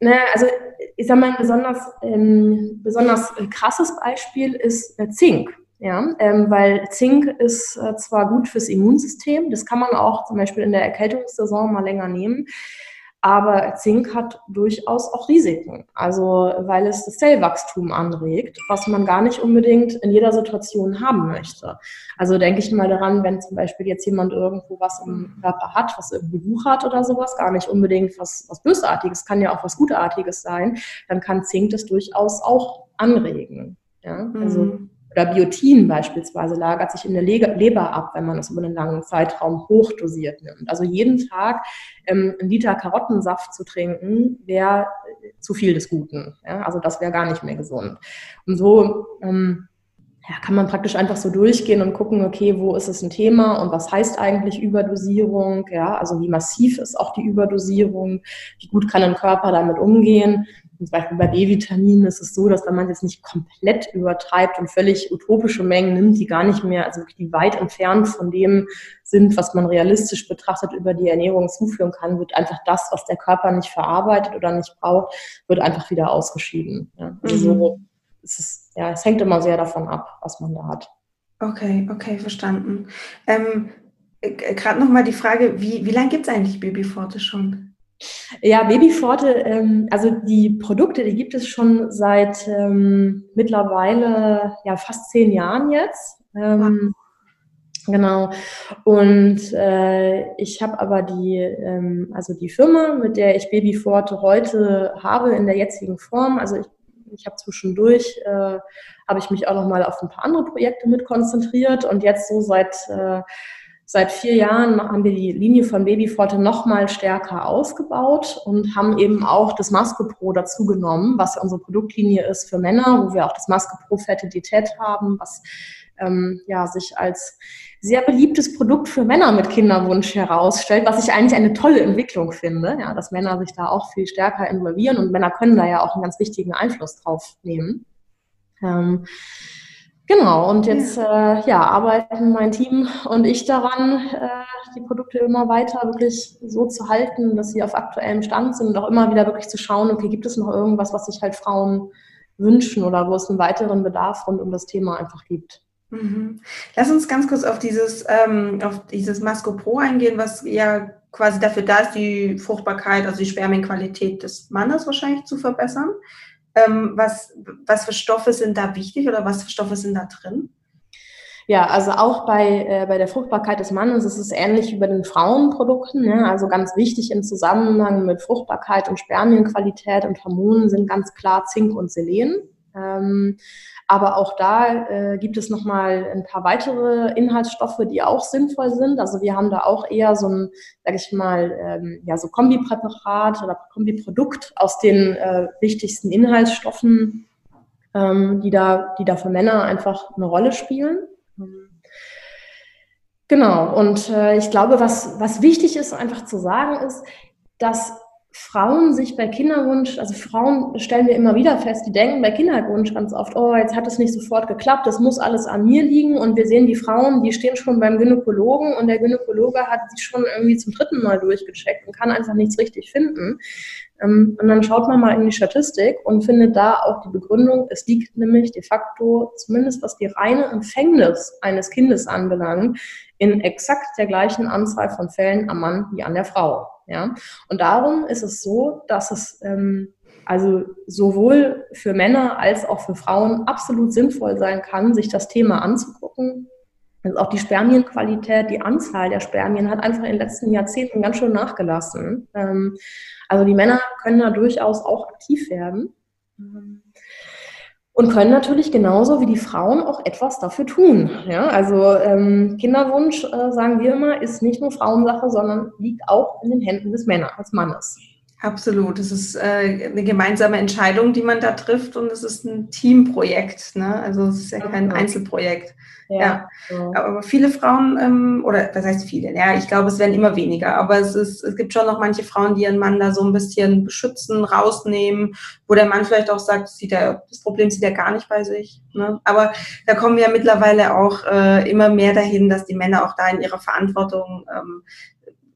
Naja, also ich sage mal, ein besonders, ähm, besonders krasses Beispiel ist äh, Zink. Ja, ähm, weil Zink ist äh, zwar gut fürs Immunsystem, das kann man auch zum Beispiel in der Erkältungssaison mal länger nehmen, Aber Zink hat durchaus auch Risiken. Also, weil es das Zellwachstum anregt, was man gar nicht unbedingt in jeder Situation haben möchte. Also denke ich mal daran, wenn zum Beispiel jetzt jemand irgendwo was im Körper hat, was irgendwie wuchert oder sowas, gar nicht unbedingt was, was Bösartiges, kann ja auch was Gutartiges sein, dann kann Zink das durchaus auch anregen. Ja, also mhm. Oder Biotin beispielsweise lagert sich in der Leber ab, wenn man es über einen langen Zeitraum hochdosiert nimmt. Also jeden Tag ähm, einen Liter Karottensaft zu trinken, wäre zu viel des Guten. Ja? Also das wäre gar nicht mehr gesund. Und so ähm, ja, kann man praktisch einfach so durchgehen und gucken, okay, wo ist es ein Thema und was heißt eigentlich Überdosierung? Ja, also wie massiv ist auch die Überdosierung? Wie gut kann ein Körper damit umgehen? Zum Beispiel bei B-Vitaminen ist es so, dass wenn man jetzt nicht komplett übertreibt und völlig utopische Mengen nimmt, die gar nicht mehr, also die weit entfernt von dem sind, was man realistisch betrachtet über die Ernährung zuführen kann, wird einfach das, was der Körper nicht verarbeitet oder nicht braucht, wird einfach wieder ausgeschieden. Ja. Also mhm. so ist es, ja, es hängt immer sehr davon ab, was man da hat. Okay, okay, verstanden. Ähm, äh, Gerade nochmal die Frage, wie, wie lange gibt es eigentlich Babyforte schon? Ja, Babyforte, ähm, also die Produkte, die gibt es schon seit ähm, mittlerweile ja fast zehn Jahren jetzt. Ähm, Genau. Und äh, ich habe aber die, ähm, also die Firma, mit der ich Babyforte heute habe in der jetzigen Form, also ich, ich habe zwischendurch, äh, habe ich mich auch noch mal auf ein paar andere Projekte mit konzentriert und jetzt so seit äh, Seit vier Jahren haben wir die Linie von Babyforte noch mal stärker ausgebaut und haben eben auch das Maske Pro dazu genommen, was unsere Produktlinie ist für Männer, wo wir auch das Maske Pro Fertilität haben, was ähm, ja, sich als sehr beliebtes Produkt für Männer mit Kinderwunsch herausstellt, was ich eigentlich eine tolle Entwicklung finde, ja, dass Männer sich da auch viel stärker involvieren und Männer können da ja auch einen ganz wichtigen Einfluss drauf nehmen. Ähm, Genau, und jetzt ja. Äh, ja, arbeiten mein Team und ich daran, äh, die Produkte immer weiter wirklich so zu halten, dass sie auf aktuellem Stand sind und auch immer wieder wirklich zu schauen, okay, gibt es noch irgendwas, was sich halt Frauen wünschen oder wo es einen weiteren Bedarf rund um das Thema einfach gibt. Mhm. Lass uns ganz kurz auf dieses, ähm, auf dieses Masco Pro eingehen, was ja quasi dafür da ist, die Fruchtbarkeit, also die Spermienqualität des Mannes wahrscheinlich zu verbessern. Ähm, was, was für Stoffe sind da wichtig oder was für Stoffe sind da drin? Ja, also auch bei, äh, bei der Fruchtbarkeit des Mannes ist es ähnlich wie bei den Frauenprodukten. Ne? Also ganz wichtig im Zusammenhang mit Fruchtbarkeit und Spermienqualität und Hormonen sind ganz klar Zink und Selen. Ähm, aber auch da äh, gibt es nochmal ein paar weitere Inhaltsstoffe, die auch sinnvoll sind. Also wir haben da auch eher so ein, sage ich mal, ähm, ja so Kombipräparat oder Kombiprodukt aus den äh, wichtigsten Inhaltsstoffen, ähm, die da, die da für Männer einfach eine Rolle spielen. Genau. Und äh, ich glaube, was was wichtig ist, einfach zu sagen, ist, dass Frauen sich bei Kinderwunsch, also Frauen stellen wir immer wieder fest, die denken bei Kinderwunsch ganz oft, oh, jetzt hat es nicht sofort geklappt, das muss alles an mir liegen. Und wir sehen die Frauen, die stehen schon beim Gynäkologen und der Gynäkologe hat sie schon irgendwie zum dritten Mal durchgecheckt und kann einfach nichts richtig finden. Ähm, und dann schaut man mal in die Statistik und findet da auch die Begründung, es liegt nämlich de facto, zumindest was die reine Empfängnis eines Kindes anbelangt, in exakt der gleichen Anzahl von Fällen am Mann wie an der Frau. Ja? Und darum ist es so, dass es ähm, also sowohl für Männer als auch für Frauen absolut sinnvoll sein kann, sich das Thema anzugucken. Also auch die Spermienqualität, die Anzahl der Spermien hat einfach in den letzten Jahrzehnten ganz schön nachgelassen. Ähm, also die Männer können da durchaus auch aktiv werden. Und können natürlich genauso wie die Frauen auch etwas dafür tun. Ja, also ähm, Kinderwunsch, äh, sagen wir immer, ist nicht nur Frauensache, sondern liegt auch in den Händen des Männers, des Mannes. Absolut. Es ist äh, eine gemeinsame Entscheidung, die man da trifft und es ist ein Teamprojekt. Ne? Also es ist ja kein Einzelprojekt. Ja. ja. Aber viele Frauen, ähm, oder was heißt viele? Ja, ich glaube, es werden immer weniger. Aber es ist, es gibt schon noch manche Frauen, die ihren Mann da so ein bisschen beschützen, rausnehmen, wo der Mann vielleicht auch sagt, sieht er, das Problem sieht er gar nicht bei sich. Ne? Aber da kommen wir mittlerweile auch äh, immer mehr dahin, dass die Männer auch da in ihrer Verantwortung, ähm,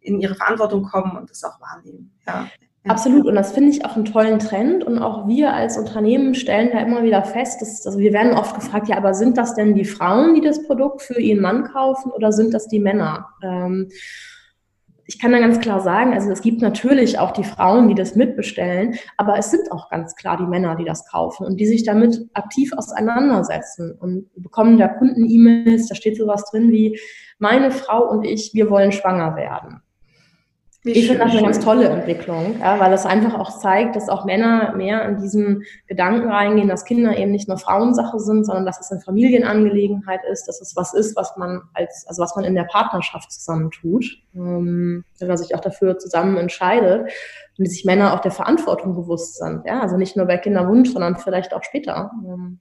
in ihre Verantwortung kommen und das auch wahrnehmen. Ja. Absolut. Und das finde ich auch einen tollen Trend. Und auch wir als Unternehmen stellen da immer wieder fest, dass, also wir werden oft gefragt, ja, aber sind das denn die Frauen, die das Produkt für ihren Mann kaufen oder sind das die Männer? Ähm, ich kann da ganz klar sagen, also es gibt natürlich auch die Frauen, die das mitbestellen, aber es sind auch ganz klar die Männer, die das kaufen und die sich damit aktiv auseinandersetzen und bekommen da Kunden-E-Mails, da steht sowas drin wie, meine Frau und ich, wir wollen schwanger werden. Ich finde das eine ganz tolle Entwicklung, ja, weil es einfach auch zeigt, dass auch Männer mehr in diesen Gedanken reingehen, dass Kinder eben nicht nur Frauensache sind, sondern dass es eine Familienangelegenheit ist, dass es was ist, was man als, also was man in der Partnerschaft zusammen tut, ähm, wenn man sich auch dafür zusammen entscheidet und sich Männer auch der Verantwortung bewusst sind, ja, also nicht nur bei Kinderwunsch, sondern vielleicht auch später. Ähm,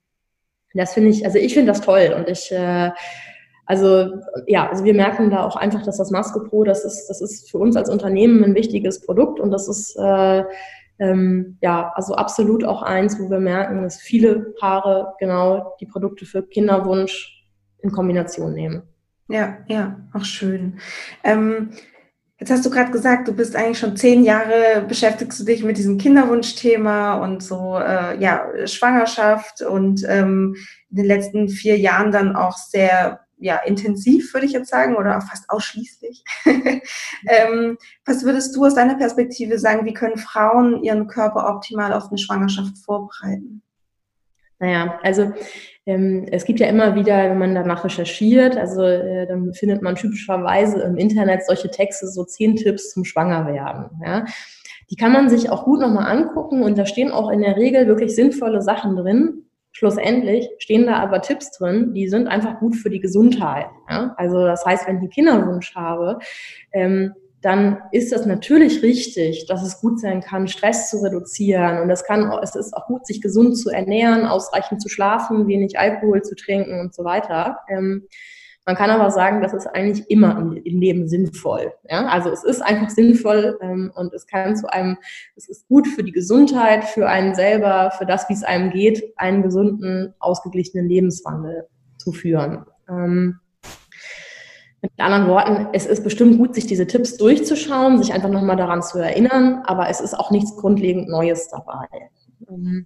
das finde ich, also ich finde das toll und ich äh, also ja, also wir merken da auch einfach, dass das Maske Pro, das ist, das ist für uns als Unternehmen ein wichtiges Produkt und das ist äh, ähm, ja also absolut auch eins, wo wir merken, dass viele Paare genau die Produkte für Kinderwunsch in Kombination nehmen. Ja, ja, auch schön. Ähm, Jetzt hast du gerade gesagt, du bist eigentlich schon zehn Jahre beschäftigst du dich mit diesem Kinderwunschthema und so, äh, ja, Schwangerschaft und ähm, in den letzten vier Jahren dann auch sehr ja, intensiv, würde ich jetzt sagen, oder fast ausschließlich. ähm, was würdest du aus deiner Perspektive sagen, wie können Frauen ihren Körper optimal auf eine Schwangerschaft vorbereiten? Naja, also ähm, es gibt ja immer wieder, wenn man danach recherchiert, also äh, dann findet man typischerweise im Internet solche Texte, so zehn Tipps zum Schwangerwerden. Ja? Die kann man sich auch gut nochmal angucken und da stehen auch in der Regel wirklich sinnvolle Sachen drin. Schlussendlich stehen da aber Tipps drin, die sind einfach gut für die Gesundheit. Ja? Also das heißt, wenn ich Kinderwunsch habe, ähm, dann ist das natürlich richtig, dass es gut sein kann, Stress zu reduzieren. Und es kann, es ist auch gut, sich gesund zu ernähren, ausreichend zu schlafen, wenig Alkohol zu trinken und so weiter. Ähm, man kann aber sagen, das ist eigentlich immer im, im Leben sinnvoll. Ja? Also es ist einfach sinnvoll ähm, und es kann zu einem, es ist gut für die Gesundheit, für einen selber, für das, wie es einem geht, einen gesunden, ausgeglichenen Lebenswandel zu führen. Ähm, mit anderen Worten, es ist bestimmt gut, sich diese Tipps durchzuschauen, sich einfach nochmal daran zu erinnern, aber es ist auch nichts grundlegend Neues dabei. Ähm,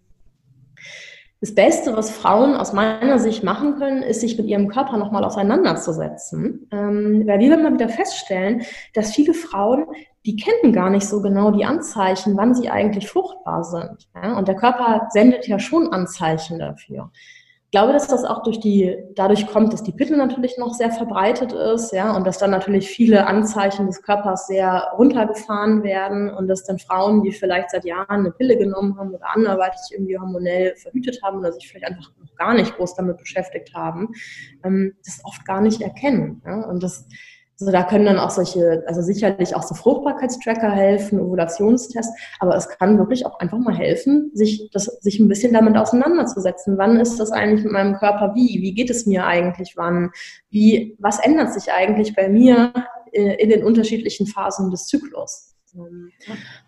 das Beste, was Frauen aus meiner Sicht machen können, ist, sich mit ihrem Körper nochmal auseinanderzusetzen. Ähm, weil wir immer wieder feststellen, dass viele Frauen, die kennen gar nicht so genau die Anzeichen, wann sie eigentlich fruchtbar sind. Ja? Und der Körper sendet ja schon Anzeichen dafür glaube, dass das auch durch die, dadurch kommt, dass die Pille natürlich noch sehr verbreitet ist, ja, und dass dann natürlich viele Anzeichen des Körpers sehr runtergefahren werden und dass dann Frauen, die vielleicht seit Jahren eine Pille genommen haben oder anderweitig irgendwie hormonell verhütet haben oder sich vielleicht einfach noch gar nicht groß damit beschäftigt haben, ähm, das oft gar nicht erkennen. Ja, und das, also da können dann auch solche, also sicherlich auch so Fruchtbarkeitstracker helfen, Ovulationstests, aber es kann wirklich auch einfach mal helfen, sich, das, sich ein bisschen damit auseinanderzusetzen. Wann ist das eigentlich mit meinem Körper wie? Wie geht es mir eigentlich wann? Wie, was ändert sich eigentlich bei mir äh, in den unterschiedlichen Phasen des Zyklus?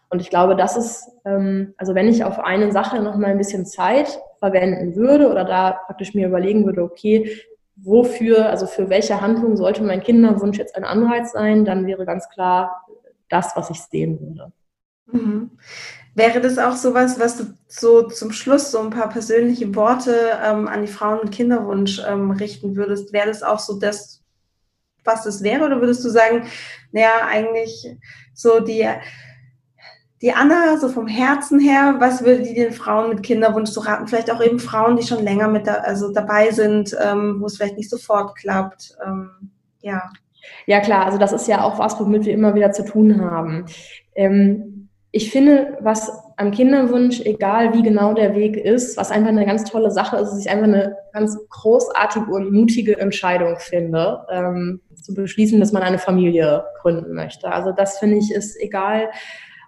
Und ich glaube, das ist, ähm, also wenn ich auf eine Sache noch mal ein bisschen Zeit verwenden würde oder da praktisch mir überlegen würde, okay, wofür, also für welche Handlung sollte mein Kinderwunsch jetzt ein Anreiz sein, dann wäre ganz klar das, was ich sehen würde. Mhm. Wäre das auch sowas, was du so zum Schluss so ein paar persönliche Worte ähm, an die Frauen mit Kinderwunsch ähm, richten würdest? Wäre das auch so das, was es wäre? Oder würdest du sagen, naja, eigentlich so die die Anna, so vom Herzen her, was würde die den Frauen mit Kinderwunsch so raten? Vielleicht auch eben Frauen, die schon länger mit da, also dabei sind, ähm, wo es vielleicht nicht sofort klappt. Ähm, ja. Ja, klar, also das ist ja auch was, womit wir immer wieder zu tun haben. Ähm, ich finde, was am Kinderwunsch, egal wie genau der Weg ist, was einfach eine ganz tolle Sache ist, ist ich einfach eine ganz großartige und mutige Entscheidung finde, ähm, zu beschließen, dass man eine Familie gründen möchte. Also das finde ich ist egal,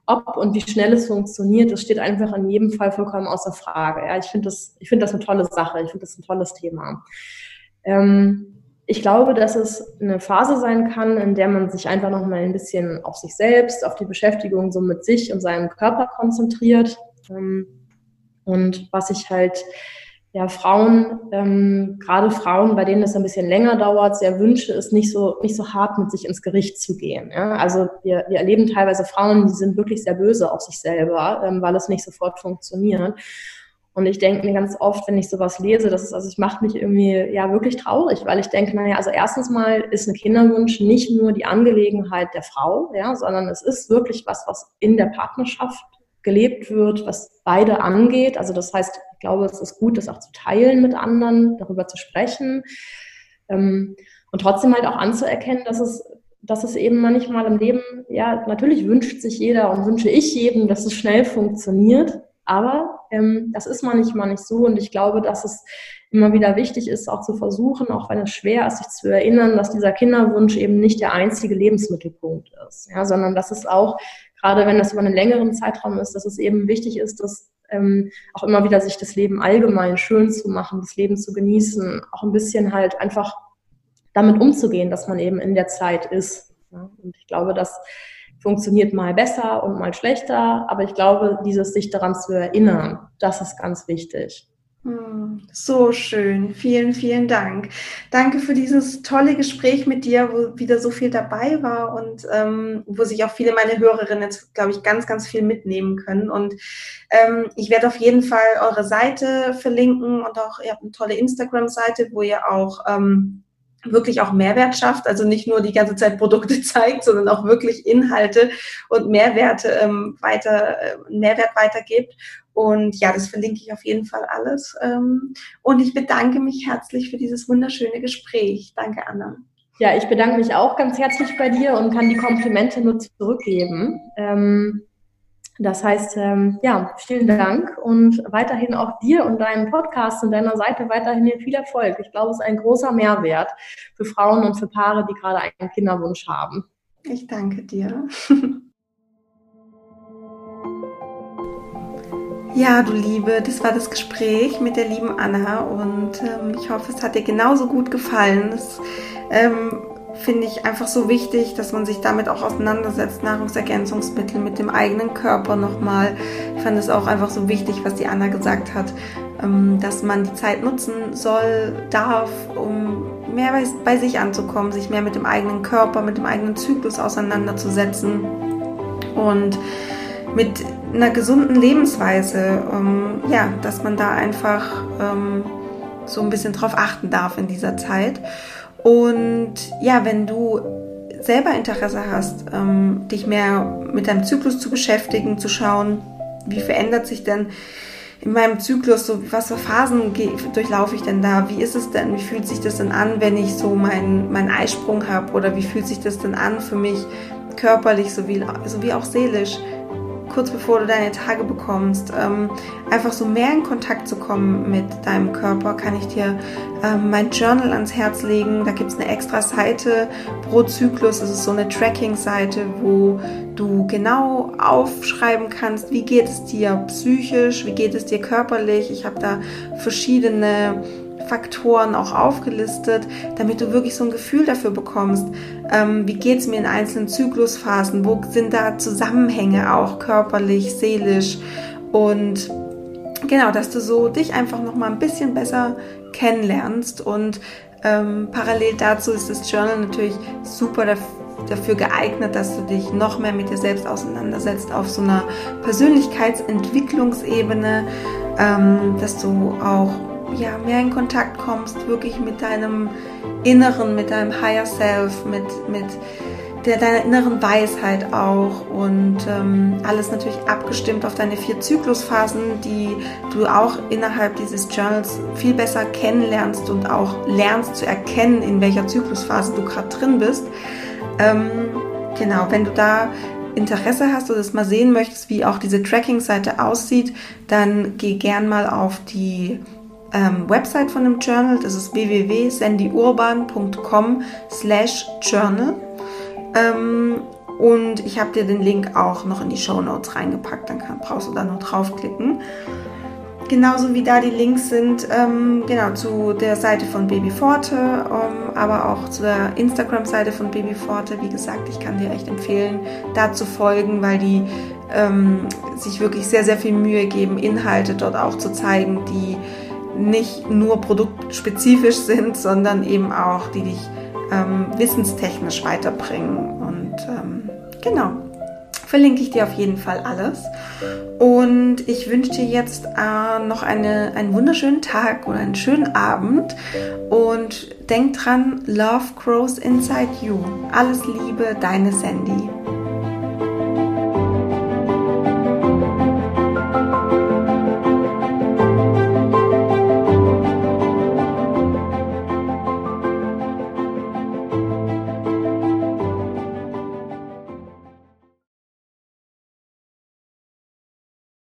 ob und wie schnell es funktioniert, das steht einfach in jedem Fall vollkommen außer Frage. Ja, ich finde das, ich finde das eine tolle Sache. Ich finde das ein tolles Thema. Ähm, ich glaube, dass es eine Phase sein kann, in der man sich einfach noch mal ein bisschen auf sich selbst, auf die Beschäftigung so mit sich und seinem Körper konzentriert. Ähm, und was ich halt ja, Frauen, ähm, gerade Frauen, bei denen es ein bisschen länger dauert, sehr wünsche, ist nicht so, nicht so hart mit sich ins Gericht zu gehen. Ja? Also wir, wir erleben teilweise Frauen, die sind wirklich sehr böse auf sich selber, ähm, weil es nicht sofort funktioniert. Und ich denke mir ganz oft, wenn ich sowas lese, das ist, also es macht mich irgendwie ja wirklich traurig, weil ich denke, naja, also erstens mal ist ein Kinderwunsch nicht nur die Angelegenheit der Frau, ja, sondern es ist wirklich was, was in der Partnerschaft gelebt wird, was beide angeht. Also das heißt, ich glaube, es ist gut, das auch zu teilen mit anderen, darüber zu sprechen. Ähm, und trotzdem halt auch anzuerkennen, dass es, dass es eben manchmal im Leben, ja, natürlich wünscht sich jeder und wünsche ich jedem, dass es schnell funktioniert. Aber ähm, das ist manchmal nicht so und ich glaube, dass es immer wieder wichtig ist, auch zu versuchen, auch wenn es schwer ist, sich zu erinnern, dass dieser Kinderwunsch eben nicht der einzige Lebensmittelpunkt ist, ja, sondern dass es auch, gerade wenn das über einen längeren Zeitraum ist, dass es eben wichtig ist, dass ähm, auch immer wieder sich das Leben allgemein schön zu machen, das Leben zu genießen, auch ein bisschen halt einfach damit umzugehen, dass man eben in der Zeit ist. Ja. Und ich glaube, dass funktioniert mal besser und mal schlechter, aber ich glaube, dieses sich daran zu erinnern, das ist ganz wichtig. Hm, so schön. Vielen, vielen Dank. Danke für dieses tolle Gespräch mit dir, wo wieder so viel dabei war und ähm, wo sich auch viele meine Hörerinnen jetzt, glaube ich, ganz, ganz viel mitnehmen können. Und ähm, ich werde auf jeden Fall eure Seite verlinken und auch, ihr habt eine tolle Instagram-Seite, wo ihr auch ähm, wirklich auch Mehrwert schafft, also nicht nur die ganze Zeit Produkte zeigt, sondern auch wirklich Inhalte und Mehrwerte ähm, weiter, äh, Mehrwert weitergibt. Und ja, das verlinke ich auf jeden Fall alles. Ähm, und ich bedanke mich herzlich für dieses wunderschöne Gespräch. Danke, Anna. Ja, ich bedanke mich auch ganz herzlich bei dir und kann die Komplimente nur zurückgeben. Ähm das heißt, ähm, ja, vielen Dank und weiterhin auch dir und deinem Podcast und deiner Seite weiterhin viel Erfolg. Ich glaube, es ist ein großer Mehrwert für Frauen und für Paare, die gerade einen Kinderwunsch haben. Ich danke dir. Ja, du Liebe, das war das Gespräch mit der lieben Anna und ähm, ich hoffe, es hat dir genauso gut gefallen. Es, ähm, finde ich einfach so wichtig, dass man sich damit auch auseinandersetzt, Nahrungsergänzungsmittel mit dem eigenen Körper nochmal. Ich fand es auch einfach so wichtig, was die Anna gesagt hat, ähm, dass man die Zeit nutzen soll, darf, um mehr bei sich anzukommen, sich mehr mit dem eigenen Körper, mit dem eigenen Zyklus auseinanderzusetzen und mit einer gesunden Lebensweise, ähm, ja, dass man da einfach ähm, so ein bisschen drauf achten darf in dieser Zeit. Und ja, wenn du selber Interesse hast, ähm, dich mehr mit deinem Zyklus zu beschäftigen, zu schauen, wie verändert sich denn in meinem Zyklus, so was für Phasen durchlaufe ich denn da? Wie ist es denn? Wie fühlt sich das denn an, wenn ich so meinen mein Eisprung habe? Oder wie fühlt sich das denn an für mich körperlich sowie, sowie auch seelisch? Kurz bevor du deine Tage bekommst, ähm, einfach so mehr in Kontakt zu kommen mit deinem Körper, kann ich dir ähm, mein Journal ans Herz legen. Da gibt es eine extra Seite pro Zyklus. Das ist so eine Tracking-Seite, wo du genau aufschreiben kannst, wie geht es dir psychisch, wie geht es dir körperlich. Ich habe da verschiedene Faktoren auch aufgelistet, damit du wirklich so ein Gefühl dafür bekommst, ähm, wie geht es mir in einzelnen Zyklusphasen, wo sind da Zusammenhänge auch körperlich, seelisch und genau, dass du so dich einfach noch mal ein bisschen besser kennenlernst und ähm, parallel dazu ist das Journal natürlich super dafür dafür geeignet, dass du dich noch mehr mit dir selbst auseinandersetzt auf so einer Persönlichkeitsentwicklungsebene, ähm, dass du auch ja, mehr in Kontakt kommst, wirklich mit deinem Inneren, mit deinem Higher Self, mit, mit der, deiner inneren Weisheit auch und ähm, alles natürlich abgestimmt auf deine vier Zyklusphasen, die du auch innerhalb dieses Journals viel besser kennenlernst und auch lernst zu erkennen, in welcher Zyklusphase du gerade drin bist. Ähm, genau, wenn du da Interesse hast oder es mal sehen möchtest, wie auch diese Tracking-Seite aussieht, dann geh gern mal auf die ähm, Website von dem Journal. Das ist www.sandyurban.com slash journal. Ähm, und ich habe dir den Link auch noch in die Show Notes reingepackt. Dann kann, brauchst du da nur draufklicken. Genauso wie da die Links sind, ähm, genau, zu der Seite von Babyforte, ähm, aber auch zu der Instagram-Seite von Babyforte. Wie gesagt, ich kann dir echt empfehlen, da zu folgen, weil die ähm, sich wirklich sehr, sehr viel Mühe geben, Inhalte dort auch zu zeigen, die nicht nur produktspezifisch sind, sondern eben auch, die dich ähm, wissenstechnisch weiterbringen. Und ähm, genau. verlinke ich dir auf jeden Fall alles. Und ich wünsche dir jetzt äh, noch eine, einen wunderschönen Tag oder einen schönen Abend. Und denk dran, Love grows inside you. Alles Liebe, deine Sandy.